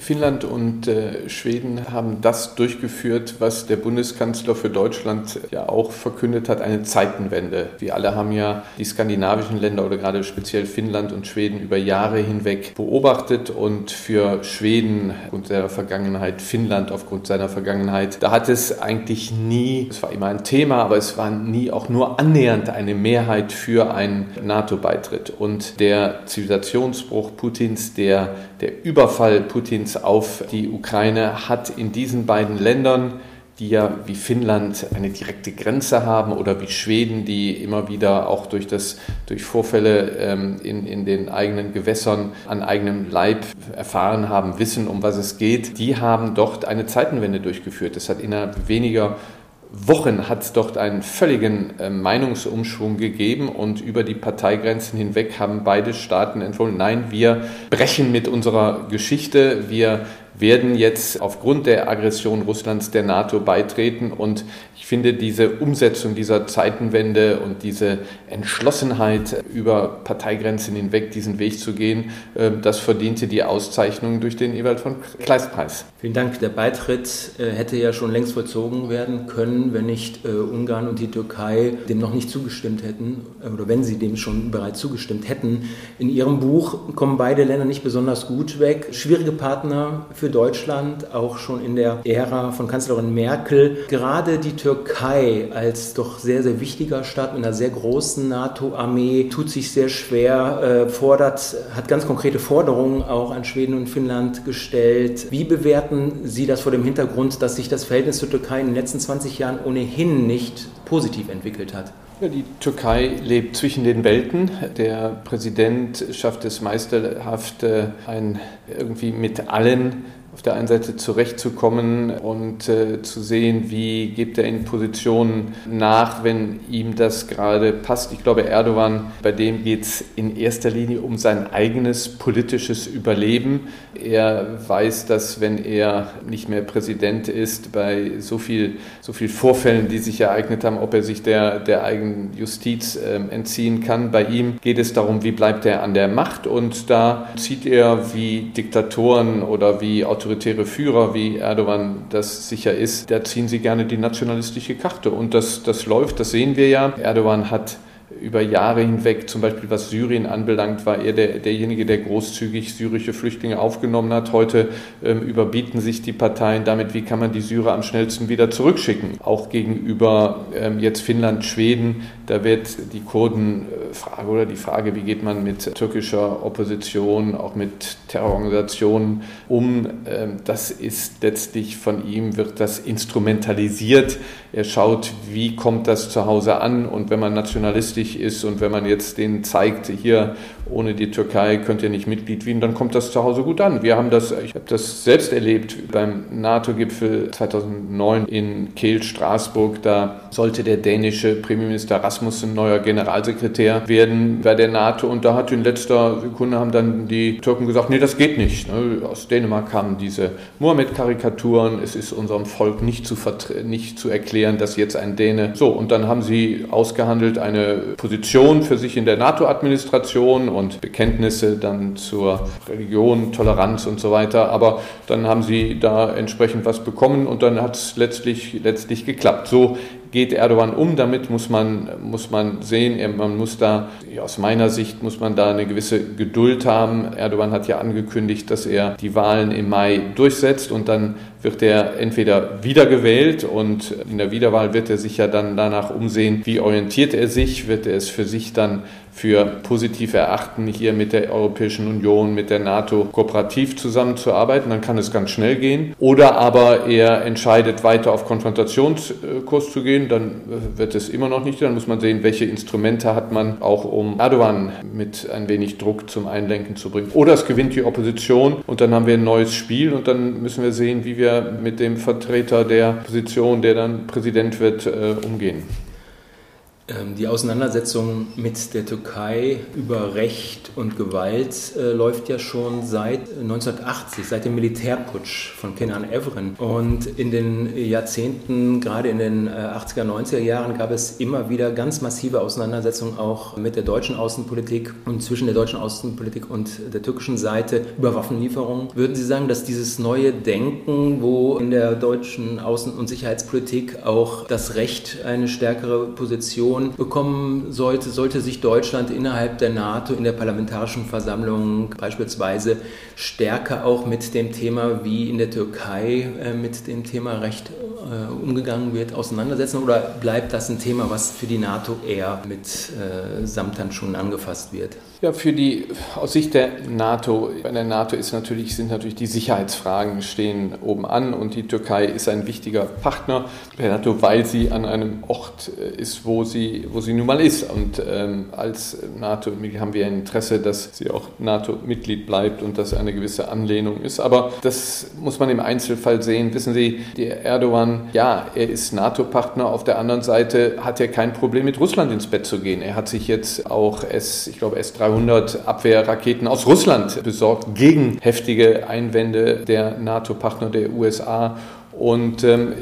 Speaker 2: Finnland und äh, Schweden haben das durchgeführt, was der Bundeskanzler für Deutschland ja auch verkündet hat, eine Zeitenwende. Wir alle haben ja die skandinavischen Länder oder gerade speziell Finnland und Schweden über Jahre hinweg beobachtet und für Schweden aufgrund seiner Vergangenheit, Finnland aufgrund seiner Vergangenheit, da hat es eigentlich nie, es war immer ein Thema, aber es war nie auch nur annähernd eine Mehrheit für einen NATO-Beitritt. Und der Zivilisationsbruch Putins, der, der Überfall Putins auf die Ukraine hat in diesen beiden Ländern die ja wie Finnland eine direkte Grenze haben oder wie Schweden, die immer wieder auch durch, das, durch Vorfälle ähm, in, in den eigenen Gewässern an eigenem Leib erfahren haben, wissen, um was es geht, die haben dort eine Zeitenwende durchgeführt. Das hat innerhalb weniger Wochen hat es dort einen völligen äh, Meinungsumschwung gegeben und über die Parteigrenzen hinweg haben beide Staaten empfohlen, nein, wir brechen mit unserer Geschichte, wir werden jetzt aufgrund der Aggression Russlands der NATO beitreten. Und finde diese Umsetzung dieser Zeitenwende und diese Entschlossenheit, über Parteigrenzen hinweg diesen Weg zu gehen, ähm, das verdiente die Auszeichnung durch den Ewald von Kleist-Preis.
Speaker 3: Vielen Dank. Der Beitritt äh, hätte ja schon längst vollzogen werden können, wenn nicht äh, Ungarn und die Türkei dem noch nicht zugestimmt hätten äh, oder wenn sie dem schon bereits zugestimmt hätten. In Ihrem Buch kommen beide Länder nicht besonders gut weg. Schwierige Partner für Deutschland, auch schon in der Ära von Kanzlerin Merkel. Gerade die Türkei als doch sehr, sehr wichtiger Staat mit einer sehr großen NATO-Armee tut sich sehr schwer, fordert, hat ganz konkrete Forderungen auch an Schweden und Finnland gestellt. Wie bewerten Sie das vor dem Hintergrund, dass sich das Verhältnis zur Türkei in den letzten 20 Jahren ohnehin nicht positiv entwickelt hat?
Speaker 2: Die Türkei lebt zwischen den Welten. Der Präsident schafft es meisterhaft, äh, ein irgendwie mit allen auf der einen Seite zurechtzukommen und äh, zu sehen, wie gibt er in Positionen nach, wenn ihm das gerade passt. Ich glaube, Erdogan, bei dem geht es in erster Linie um sein eigenes politisches Überleben. Er weiß, dass wenn er nicht mehr Präsident ist, bei so viel, so viel Vorfällen, die sich ereignet haben, ob er sich der, der eigenen Justiz äh, entziehen kann. Bei ihm geht es darum, wie bleibt er an der Macht und da zieht er wie Diktatoren oder wie Autoritäten autoritäre Führer wie Erdogan das sicher ist, da ziehen sie gerne die nationalistische Karte. Und das, das läuft, das sehen wir ja. Erdogan hat über Jahre hinweg, zum Beispiel was Syrien anbelangt, war er der, derjenige, der großzügig syrische Flüchtlinge aufgenommen hat. Heute ähm, überbieten sich die Parteien damit, wie kann man die Syrer am schnellsten wieder zurückschicken. Auch gegenüber ähm, jetzt Finnland, Schweden, da wird die Kurdenfrage oder die Frage, wie geht man mit türkischer Opposition, auch mit Terrororganisationen um, ähm, das ist letztlich von ihm, wird das instrumentalisiert. Er schaut, wie kommt das zu Hause an und wenn man nationalistisch wichtig ist. Und wenn man jetzt denen zeigt, hier ohne die Türkei könnt ihr nicht Mitglied werden, dann kommt das zu Hause gut an. Wir haben das, ich habe das selbst erlebt beim NATO-Gipfel 2009 in Kehl, Straßburg. Da sollte der dänische Premierminister Rasmussen neuer Generalsekretär werden bei der NATO und da hat in letzter Sekunde haben dann die Türken gesagt, nee, das geht nicht. Ne? Aus Dänemark kamen diese Mohammed-Karikaturen. Es ist unserem Volk nicht zu, nicht zu erklären, dass jetzt ein Däne. So, und dann haben sie ausgehandelt eine Position für sich in der NATO-Administration und Bekenntnisse dann zur Religion, Toleranz und so weiter. Aber dann haben sie da entsprechend was bekommen und dann hat es letztlich, letztlich geklappt. So geht Erdogan um? Damit muss man, muss man sehen, man muss da, aus meiner Sicht, muss man da eine gewisse Geduld haben. Erdogan hat ja angekündigt, dass er die Wahlen im Mai durchsetzt und dann wird er entweder wiedergewählt und in der Wiederwahl wird er sich ja dann danach umsehen, wie orientiert er sich, wird er es für sich dann für positiv erachten, hier mit der Europäischen Union, mit der NATO kooperativ zusammenzuarbeiten, dann kann es ganz schnell gehen. Oder aber er entscheidet weiter auf Konfrontationskurs zu gehen, dann wird es immer noch nicht. Dann muss man sehen, welche Instrumente hat man auch, um Erdogan mit ein wenig Druck zum Einlenken zu bringen. Oder es gewinnt die Opposition und dann haben wir ein neues Spiel und dann müssen wir sehen, wie wir mit dem Vertreter der Position, der dann Präsident wird, äh, umgehen.
Speaker 3: Ähm, die Auseinandersetzung mit der Türkei über Recht und Gewalt äh, läuft ja schon seit 1980, seit dem Militärputsch von Kenan Evren. Und in den Jahrzehnten, gerade in den äh, 80er, 90er Jahren, gab es immer wieder ganz massive Auseinandersetzungen auch mit der deutschen Außenpolitik und zwischen der deutschen Außenpolitik und der türkischen Seite über Waffenlieferungen. Würden Sie sagen, dass dieses neue Denken, wo in der deutschen Außen- und Sicherheitspolitik auch das Recht eine stärkere Position Position bekommen sollte, sollte sich Deutschland innerhalb der NATO in der Parlamentarischen Versammlung beispielsweise stärker auch mit dem Thema, wie in der Türkei äh, mit dem Thema Recht äh, umgegangen wird, auseinandersetzen? Oder bleibt das ein Thema, was für die NATO eher mit äh, Samthandschuhen angefasst wird?
Speaker 2: Ja, für die, aus Sicht der NATO, bei der NATO ist natürlich, sind natürlich die Sicherheitsfragen stehen oben an und die Türkei ist ein wichtiger Partner der NATO, weil sie an einem Ort äh, ist, wo sie, wo sie nun mal ist. Und ähm, als NATO haben wir ein Interesse, dass sie auch NATO-Mitglied bleibt und dass eine gewisse Anlehnung ist. Aber das muss man im Einzelfall sehen. Wissen Sie, der Erdogan, ja, er ist NATO-Partner. Auf der anderen Seite hat er kein Problem mit Russland ins Bett zu gehen. Er hat sich jetzt auch S, ich glaube, S-300 Abwehrraketen aus Russland besorgt gegen heftige Einwände der NATO-Partner der USA. Und ähm,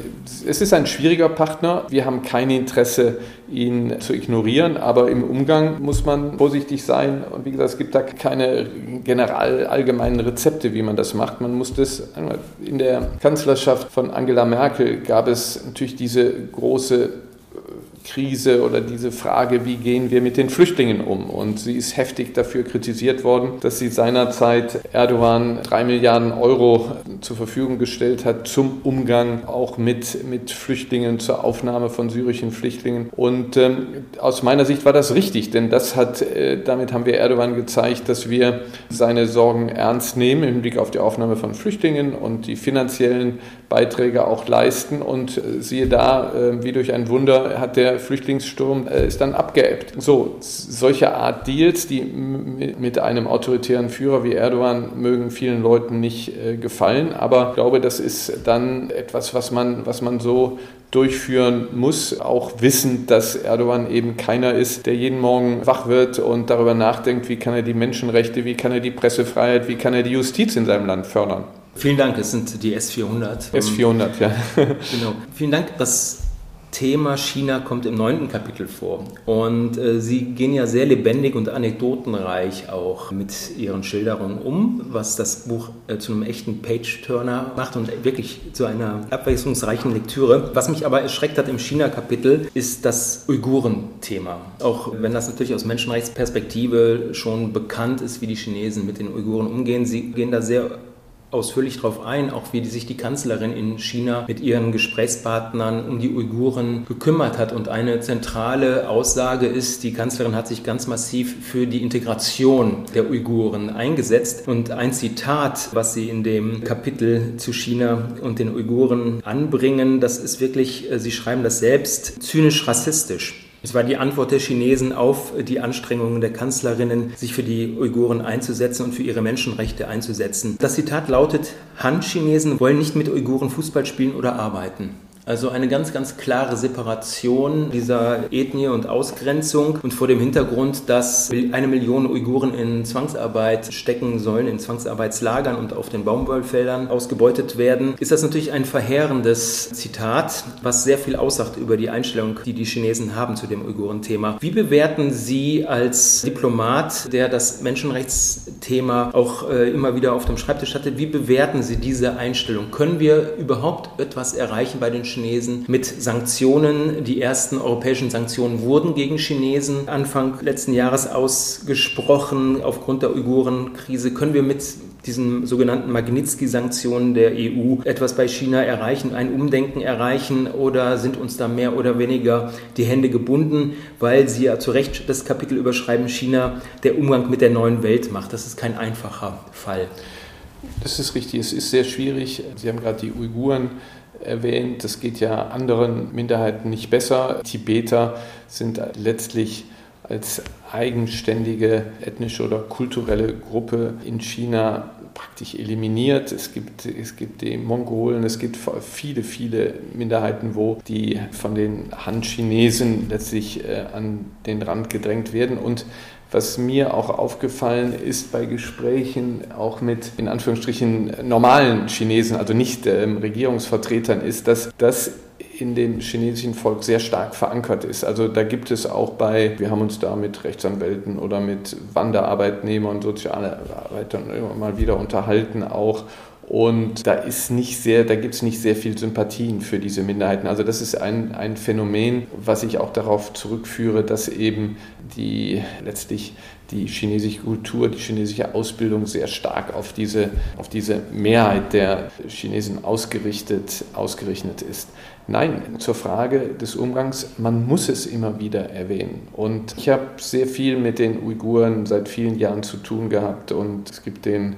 Speaker 2: es ist ein schwieriger Partner. Wir haben kein Interesse, ihn zu ignorieren, aber im Umgang muss man vorsichtig sein. Und wie gesagt, es gibt da keine general allgemeinen Rezepte, wie man das macht. Man muss das in der Kanzlerschaft von Angela Merkel gab es natürlich diese große Krise oder diese Frage, wie gehen wir mit den Flüchtlingen um. Und sie ist heftig dafür kritisiert worden, dass sie seinerzeit Erdogan drei Milliarden Euro zur Verfügung gestellt hat zum Umgang auch mit, mit Flüchtlingen, zur Aufnahme von syrischen Flüchtlingen. Und ähm, aus meiner Sicht war das richtig, denn das hat, äh, damit haben wir Erdogan gezeigt, dass wir seine Sorgen ernst nehmen im Blick auf die Aufnahme von Flüchtlingen und die finanziellen Beiträge auch leisten. Und äh, siehe da, äh, wie durch ein Wunder hat der Flüchtlingssturm äh, ist dann abgeebbt. So, solche Art Deals, die mit einem autoritären Führer wie Erdogan mögen vielen Leuten nicht gefallen, aber ich glaube, das ist dann etwas, was man, was man so durchführen muss, auch wissend, dass Erdogan eben keiner ist, der jeden Morgen wach wird und darüber nachdenkt, wie kann er die Menschenrechte, wie kann er die Pressefreiheit, wie kann er die Justiz in seinem Land fördern.
Speaker 3: Vielen Dank, das sind die S400.
Speaker 2: S400, ja.
Speaker 3: genau. Vielen Dank. Das Thema China kommt im neunten Kapitel vor. Und äh, Sie gehen ja sehr lebendig und anekdotenreich auch mit Ihren Schilderungen um, was das Buch äh, zu einem echten Page-Turner macht und wirklich zu einer abwechslungsreichen Lektüre. Was mich aber erschreckt hat im China-Kapitel, ist das Uiguren-Thema. Auch wenn das natürlich aus Menschenrechtsperspektive schon bekannt ist, wie die Chinesen mit den Uiguren umgehen, Sie gehen da sehr ausführlich darauf ein, auch wie sich die Kanzlerin in China mit ihren Gesprächspartnern um die Uiguren gekümmert hat. Und eine zentrale Aussage ist, die Kanzlerin hat sich ganz massiv für die Integration der Uiguren eingesetzt. Und ein Zitat, was sie in dem Kapitel zu China und den Uiguren anbringen, das ist wirklich, äh, sie schreiben das selbst, zynisch rassistisch. Es war die Antwort der Chinesen auf die Anstrengungen der Kanzlerinnen, sich für die Uiguren einzusetzen und für ihre Menschenrechte einzusetzen. Das Zitat lautet, Han-Chinesen wollen nicht mit Uiguren Fußball spielen oder arbeiten. Also eine ganz, ganz klare Separation dieser Ethnie und Ausgrenzung und vor dem Hintergrund, dass eine Million Uiguren in Zwangsarbeit stecken sollen, in Zwangsarbeitslagern und auf den Baumwollfeldern ausgebeutet werden, ist das natürlich ein verheerendes Zitat, was sehr viel aussagt über die Einstellung, die die Chinesen haben zu dem Uiguren-Thema. Wie bewerten Sie als Diplomat, der das Menschenrechtsthema auch äh, immer wieder auf dem Schreibtisch hatte, wie bewerten Sie diese Einstellung? Können wir überhaupt etwas erreichen bei den Chinesen? Chinesen mit Sanktionen. Die ersten europäischen Sanktionen wurden gegen Chinesen Anfang letzten Jahres ausgesprochen. Aufgrund der Uiguren-Krise können wir mit diesen sogenannten Magnitsky-Sanktionen der EU etwas bei China erreichen, ein Umdenken erreichen oder sind uns da mehr oder weniger die Hände gebunden, weil Sie ja zu Recht das Kapitel überschreiben, China der Umgang mit der neuen Welt macht. Das ist kein einfacher Fall.
Speaker 2: Das ist richtig, es ist sehr schwierig. Sie haben gerade die Uiguren erwähnt. Das geht ja anderen Minderheiten nicht besser. Tibeter sind letztlich als eigenständige ethnische oder kulturelle Gruppe in China praktisch eliminiert. Es gibt, es gibt die Mongolen, es gibt viele, viele Minderheiten, wo die von den Han-Chinesen letztlich äh, an den Rand gedrängt werden. Und was mir auch aufgefallen ist bei Gesprächen auch mit in Anführungsstrichen normalen Chinesen, also nicht ähm, Regierungsvertretern, ist, dass das in dem chinesischen Volk sehr stark verankert ist. Also da gibt es auch bei, wir haben uns da mit Rechtsanwälten oder mit Wanderarbeitnehmern, Sozialarbeitern immer mal wieder unterhalten auch Und da ist nicht sehr, da gibt es nicht sehr viel Sympathien für diese Minderheiten. Also das ist ein, ein Phänomen, was ich auch darauf zurückführe, dass eben die letztlich die chinesische Kultur, die chinesische Ausbildung sehr stark auf diese, auf diese Mehrheit der Chinesen ausgerichtet, ausgerichtet ist. Nein, zur Frage des Umgangs, man muss es immer wieder erwähnen. Und ich habe sehr viel mit den Uiguren seit vielen Jahren zu tun gehabt und es gibt den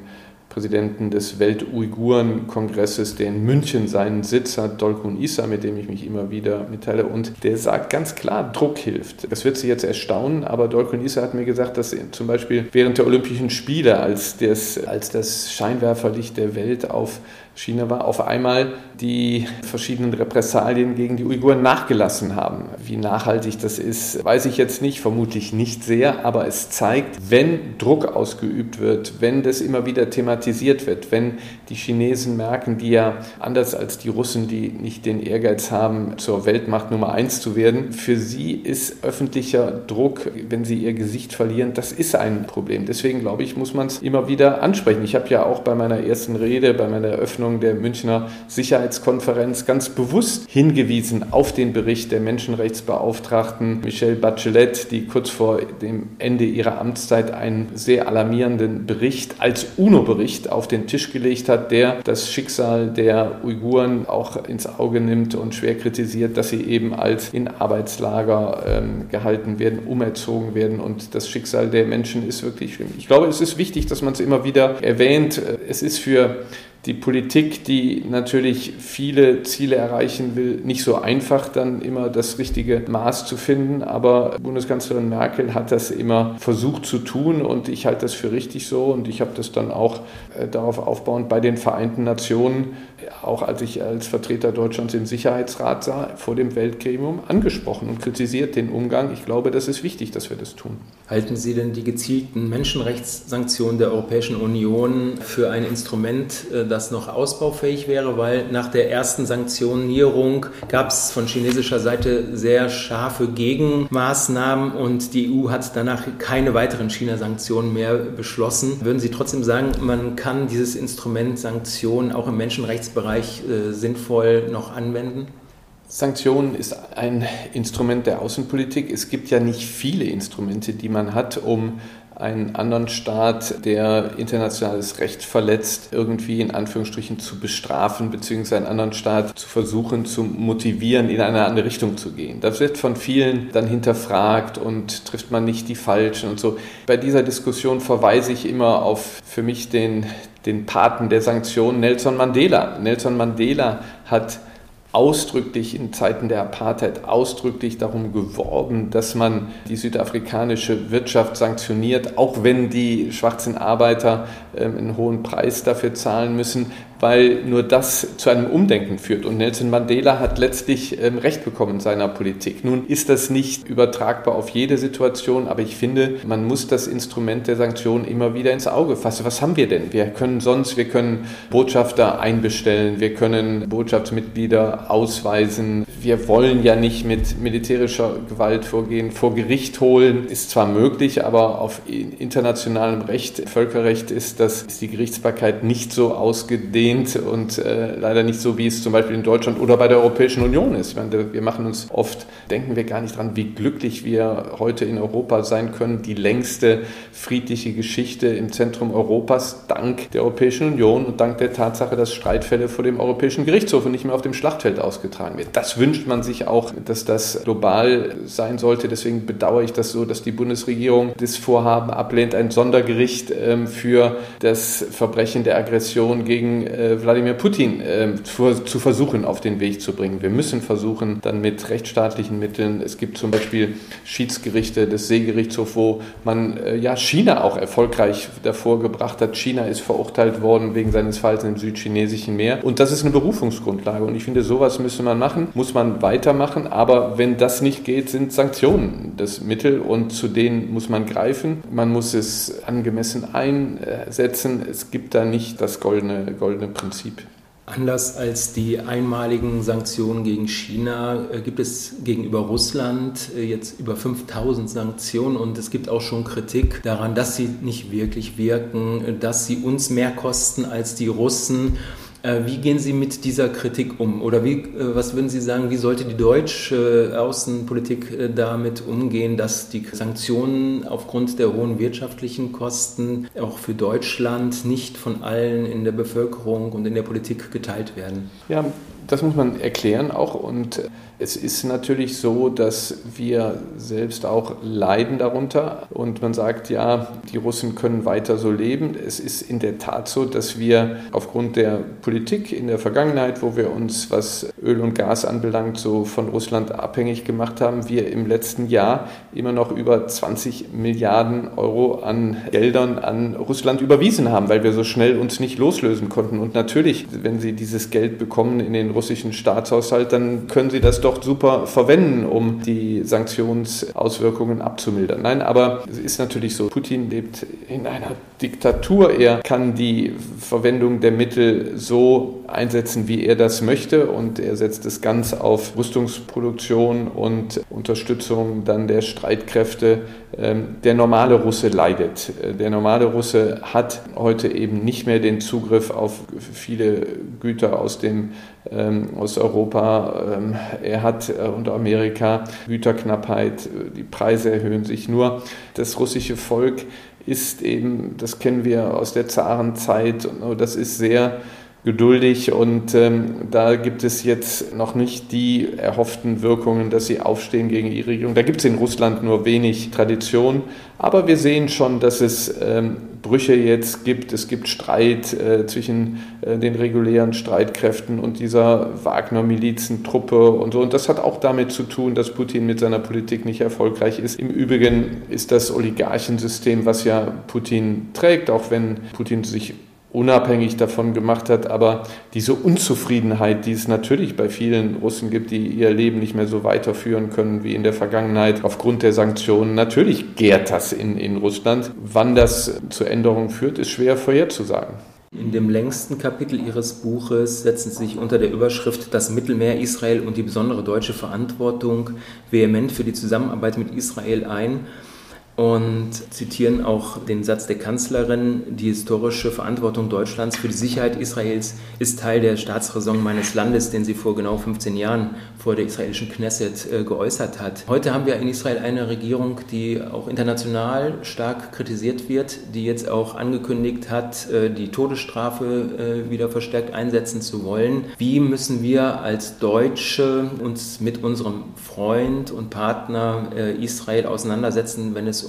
Speaker 2: Präsidenten des Welt-Uiguren-Kongresses, der in München seinen Sitz hat, Dolkun Issa, mit dem ich mich immer wieder mitteile. Und der sagt ganz klar, Druck hilft. Das wird Sie jetzt erstaunen, aber Dolkun Issa hat mir gesagt, dass zum Beispiel während der Olympischen Spiele, als das, als das Scheinwerferlicht der Welt auf China war, auf einmal die verschiedenen Repressalien gegen die Uiguren nachgelassen haben. Wie nachhaltig das ist, weiß ich jetzt nicht, vermutlich nicht sehr, aber es zeigt, wenn Druck ausgeübt wird, wenn das immer wieder thematisiert wird, wenn die Chinesen merken, die ja anders als die Russen, die nicht den Ehrgeiz haben, zur Weltmacht Nummer eins zu werden, für sie ist öffentlicher Druck, wenn sie ihr Gesicht verlieren, das ist ein Problem. Deswegen glaube ich, muss man es immer wieder ansprechen. Ich habe ja auch bei meiner ersten Rede, bei meiner Eröffnung Eröffnung der Münchner Sicherheitskonferenz ganz bewusst hingewiesen auf den Bericht der Menschenrechtsbeauftragten Michelle Bachelet, die kurz vor dem Ende ihrer Amtszeit einen sehr alarmierenden Bericht als UNO-Bericht auf den Tisch gelegt hat, der das Schicksal der Uiguren auch ins Auge nimmt und schwer kritisiert, dass sie eben als in Arbeitslager ähm, gehalten werden, umerzogen werden und das Schicksal der Menschen ist wirklich schlimm. Ich glaube, es ist wichtig, dass man es immer wieder erwähnt. Es ist für die Politik, die natürlich viele Ziele erreichen will, nicht so einfach, dann immer das richtige Maß zu finden. Aber Bundeskanzlerin Merkel hat das immer versucht zu tun und ich halte das für richtig so. Und ich habe das dann auch äh, darauf aufbauend bei den Vereinten Nationen, auch als ich als Vertreter Deutschlands im Sicherheitsrat sah, vor dem Weltgremium angesprochen und kritisiert den Umgang. Ich glaube, das ist wichtig, dass wir das tun.
Speaker 3: Halten Sie denn die gezielten Menschenrechtssanktionen der Europäischen Union für ein Instrument, äh, das noch ausbaufähig wäre, weil nach der ersten Sanktionierung gab es von chinesischer Seite sehr scharfe Gegenmaßnahmen und die EU hat danach keine weiteren China-Sanktionen mehr beschlossen. Würden Sie trotzdem sagen, man kann dieses Instrument Sanktionen auch im Menschenrechtsbereich äh, sinnvoll noch anwenden?
Speaker 2: Sanktionen ist ein Instrument der Außenpolitik. Es gibt ja nicht viele Instrumente, die man hat, um einen anderen Staat, der internationales Recht verletzt, irgendwie in Anführungsstrichen zu bestrafen, beziehungsweise einen anderen Staat zu versuchen zu motivieren, in eine andere Richtung zu gehen. Das wird von vielen dann hinterfragt und trifft man nicht die Falschen und so. Bei dieser Diskussion verweise ich immer auf für mich den, den Paten der Sanktionen, Nelson Mandela. Nelson Mandela hat ausdrücklich in Zeiten der Apartheid ausdrücklich darum geworben, dass man die südafrikanische Wirtschaft sanktioniert, auch wenn die schwarzen Arbeiter ähm, einen hohen Preis dafür zahlen müssen, weil nur das zu einem Umdenken führt. Und Nelson Mandela hat letztlich ähm, Recht bekommen in seiner Politik. Nun ist das nicht übertragbar auf jede Situation, aber ich finde, man muss das Instrument der Sanktionen immer wieder ins Auge fassen. Was haben wir denn? Wir können sonst, wir können Botschafter einbestellen, wir können Botschaftsmitglieder ausweisen. Wir wollen ja nicht mit militärischer Gewalt vorgehen, vor Gericht holen. Ist zwar möglich, aber auf internationalem Recht, Völkerrecht ist das, ist die Gerichtsbarkeit nicht so ausgedehnt ausgedehnt und äh, leider nicht so, wie es zum Beispiel in Deutschland oder bei der Europäischen Union ist. Meine, wir machen uns oft, denken wir gar nicht dran, wie glücklich wir heute in Europa sein können. Die längste friedliche Geschichte im Zentrum Europas dank der Europäischen Union und dank der Tatsache, dass Streitfälle vor dem Europäischen Gerichtshof und nicht mehr auf dem Schlachtfeld ausgetragen werden. Das wünscht man sich auch, dass das global sein sollte. Deswegen bedauere ich das so, dass die Bundesregierung das Vorhaben ablehnt, ein Sondergericht ähm, für das Verbrechen der Aggression gegen äh, Wladimir Putin äh, zu, zu, versuchen, auf den Weg zu bringen. Wir müssen versuchen, dann mit rechtsstaatlichen Mitteln, es gibt zum Beispiel Schiedsgerichte des Seegerichtshofs, wo man äh, ja China auch erfolgreich davor gebracht hat. China ist verurteilt worden wegen seines Falls im südchinesischen Meer. Und das ist eine Berufungsgrundlage. Und ich finde, sowas müsste man machen, muss man weitermachen. Aber wenn das nicht geht, sind Sanktionen das Mittel und zu denen muss man greifen. Man muss es angemessen einsetzen. Es gibt da nicht das goldene, goldene Prinzip.
Speaker 3: Anders als die einmaligen Sanktionen gegen China äh, gibt es gegenüber Russland äh, jetzt über 5000 Sanktionen und es gibt auch schon Kritik daran, dass sie nicht wirklich wirken, dass sie uns mehr kosten als die Russen. Äh, wie gehen Sie mit dieser Kritik um? Oder wie, äh, was würden Sie sagen, wie sollte die deutsche Außenpolitik äh, damit umgehen, dass die Sanktionen aufgrund der hohen wirtschaftlichen Kosten auch für Deutschland nicht von allen in der Bevölkerung und in der Politik geteilt werden?
Speaker 2: Ja, das muss man erklären auch und es ist natürlich so, dass wir selbst auch leiden darunter und man sagt, ja, die Russen können weiter so leben. Es ist in der Tat so, dass wir aufgrund der Politik in der Vergangenheit, wo wir uns, was Öl und Gas anbelangt, so von Russland abhängig gemacht haben, wir im letzten Jahr immer noch über 20 Milliarden Euro an Geldern an Russland überwiesen haben, weil wir so schnell uns nicht loslösen konnten. Und natürlich, wenn Sie dieses Geld bekommen in den russischen Staatshaushalt, dann können Sie das doch super verwenden, um die Sanktionsauswirkungen abzumildern. Nein, aber es ist natürlich so, Putin lebt in einer Diktatur. Er kann die Verwendung der Mittel so einsetzen, wie er das möchte und er setzt es ganz auf Rüstungsproduktion und Unterstützung dann der Streitkräfte. Ähm, der normale Russe leidet. Der normale Russe hat heute eben nicht mehr den Zugriff auf viele Güter aus dem ähm, aus Europa. Ähm, er hat äh, unter Amerika Güterknappheit, die Preise erhöhen sich nur. Das russische Volk ist eben, das kennen wir aus der Zarenzeit, das ist sehr geduldig und ähm, da gibt es jetzt noch nicht die erhofften Wirkungen, dass sie aufstehen gegen die Regierung. Da gibt es in Russland nur wenig Tradition, aber wir sehen schon, dass es ähm, Brüche jetzt gibt. Es gibt Streit äh, zwischen äh, den regulären Streitkräften und dieser Wagner-Milizentruppe und so. Und das hat auch damit zu tun, dass Putin mit seiner Politik nicht erfolgreich ist. Im Übrigen ist das Oligarchensystem, was ja Putin trägt, auch wenn Putin sich unabhängig davon gemacht hat. Aber diese Unzufriedenheit, die es natürlich bei vielen Russen gibt, die ihr Leben nicht mehr so weiterführen können wie in der Vergangenheit aufgrund der Sanktionen, natürlich gärt das in, in Russland. Wann das zu Änderungen führt, ist schwer vorherzusagen.
Speaker 3: In dem längsten Kapitel Ihres Buches setzen Sie sich unter der Überschrift Das Mittelmeer, Israel und die besondere deutsche Verantwortung vehement für die Zusammenarbeit mit Israel ein und zitieren auch den Satz der Kanzlerin, die historische Verantwortung Deutschlands für die Sicherheit Israels ist Teil der Staatsräson meines Landes, den sie vor genau 15 Jahren vor der israelischen Knesset äh, geäußert hat. Heute haben wir in Israel eine Regierung, die auch international stark kritisiert wird, die jetzt auch angekündigt hat, äh, die Todesstrafe äh, wieder verstärkt einsetzen zu wollen. Wie müssen wir als Deutsche uns mit unserem Freund und Partner Israel auseinandersetzen, wenn es um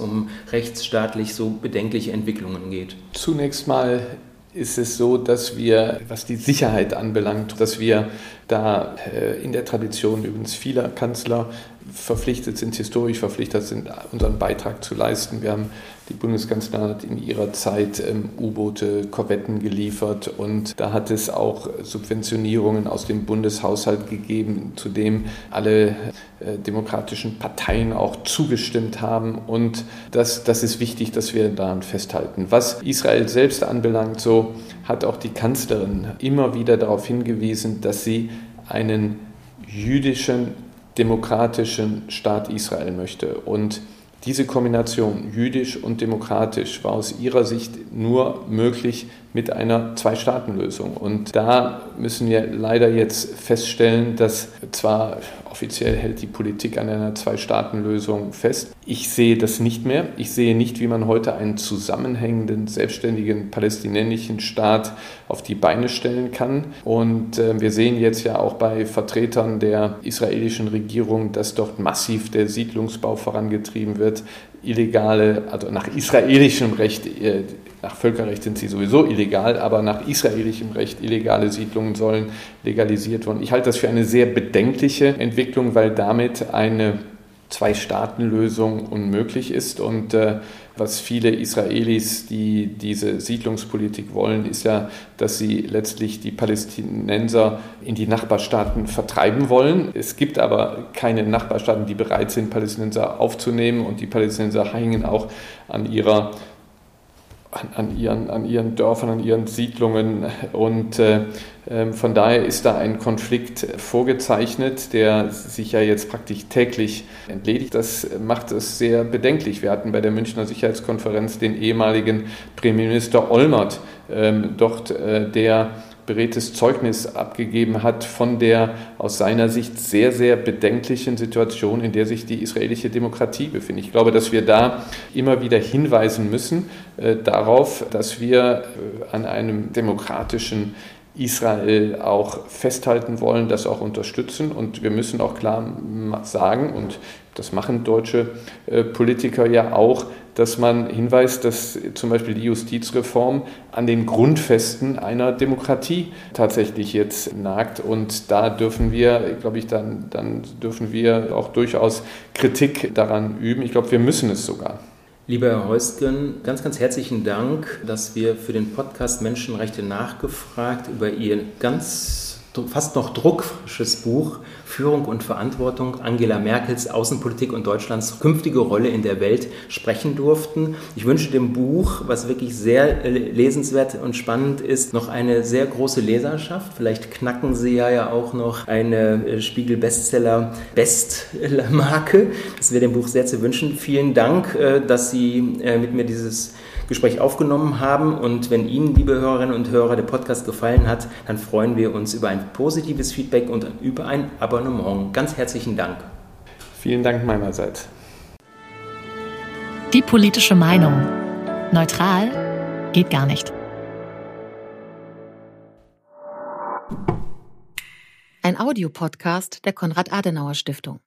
Speaker 3: rechtsstaatlich so bedenkliche Entwicklungen geht?
Speaker 2: Zunächst mal ist es so, dass wir, was die Sicherheit anbelangt, dass wir da äh, in der Tradition übrigens vieler Kanzler verpflichtet sind, historisch verpflichtet sind, unseren Beitrag zu leisten. Wir haben die Bundeskanzlerin hat in ihrer Zeit ähm, U-Boote, Korvetten geliefert und da hat es auch Subventionierungen aus dem Bundeshaushalt gegeben, zu dem alle äh, demokratischen Parteien auch zugestimmt haben und das, das ist wichtig, dass wir daran festhalten. Was Israel selbst anbelangt, so hat auch die Kanzlerin immer wieder darauf hingewiesen, dass sie einen jüdischen, demokratischen Staat Israel möchte und diese Kombination jüdisch und demokratisch war aus ihrer Sicht nur möglich mit einer Zwei-Staaten-Lösung. Und da müssen wir leider jetzt feststellen, dass zwar offiziell hält die Politik an einer Zwei-Staaten-Lösung fest, ich sehe das nicht mehr. Ich sehe nicht, wie man heute einen zusammenhängenden, selbstständigen palästinensischen Staat auf die Beine stellen kann. Und äh, wir sehen jetzt ja auch bei Vertretern der israelischen Regierung, dass dort massiv der Siedlungsbau vorangetrieben wird illegale, also nach israelischem Recht, äh, nach Völkerrecht sind sie sowieso illegal, aber nach israelischem Recht illegale Siedlungen sollen legalisiert werden. Ich halte das für eine sehr bedenkliche Entwicklung, weil damit eine Zwei-Staaten-Lösung unmöglich ist. Und äh, was viele Israelis, die diese Siedlungspolitik wollen, ist ja, dass sie letztlich die Palästinenser in die Nachbarstaaten vertreiben wollen. Es gibt aber keine Nachbarstaaten, die bereit sind, Palästinenser aufzunehmen. Und die Palästinenser hängen auch an ihrer an, an, ihren, an ihren Dörfern, an ihren Siedlungen. Und äh, ähm, von daher ist da ein Konflikt vorgezeichnet, der sich ja jetzt praktisch täglich entledigt. Das macht es sehr bedenklich. Wir hatten bei der Münchner Sicherheitskonferenz den ehemaligen Premierminister Olmert ähm, dort, äh, der beredtes Zeugnis abgegeben hat von der aus seiner Sicht sehr, sehr bedenklichen Situation, in der sich die israelische Demokratie befindet. Ich glaube, dass wir da immer wieder hinweisen müssen äh, darauf, dass wir äh, an einem demokratischen Israel auch festhalten wollen, das auch unterstützen. Und wir müssen auch klar sagen, und das machen deutsche äh, Politiker ja auch, dass man hinweist, dass zum Beispiel die Justizreform an den Grundfesten einer Demokratie tatsächlich jetzt nagt. Und da dürfen wir, glaube ich, dann, dann dürfen wir auch durchaus Kritik daran üben. Ich glaube, wir müssen es sogar.
Speaker 3: Lieber Herr Heusgen, ganz, ganz herzlichen Dank, dass wir für den Podcast Menschenrechte nachgefragt über Ihr ganz fast noch druckfrisches Buch Führung und Verantwortung Angela Merkels Außenpolitik und Deutschlands künftige Rolle in der Welt sprechen durften. Ich wünsche dem Buch, was wirklich sehr äh, lesenswert und spannend ist, noch eine sehr große Leserschaft. Vielleicht knacken Sie ja, ja auch noch eine äh, Spiegel Bestseller Bestmarke. Das wäre dem Buch sehr zu wünschen. Vielen Dank, äh, dass Sie mit mir dieses Gespräch aufgenommen haben. Und wenn Ihnen, liebe Hörerinnen und Hörer, der Podcast gefallen hat, dann freuen wir uns über ein positives Feedback und über ein Abonnement. Ganz herzlichen Dank.
Speaker 2: Vielen Dank meinerseits.
Speaker 1: Die politische Meinung. Neutral geht gar nicht.
Speaker 4: Ein Audiopodcast der Konrad-Adenauer Stiftung.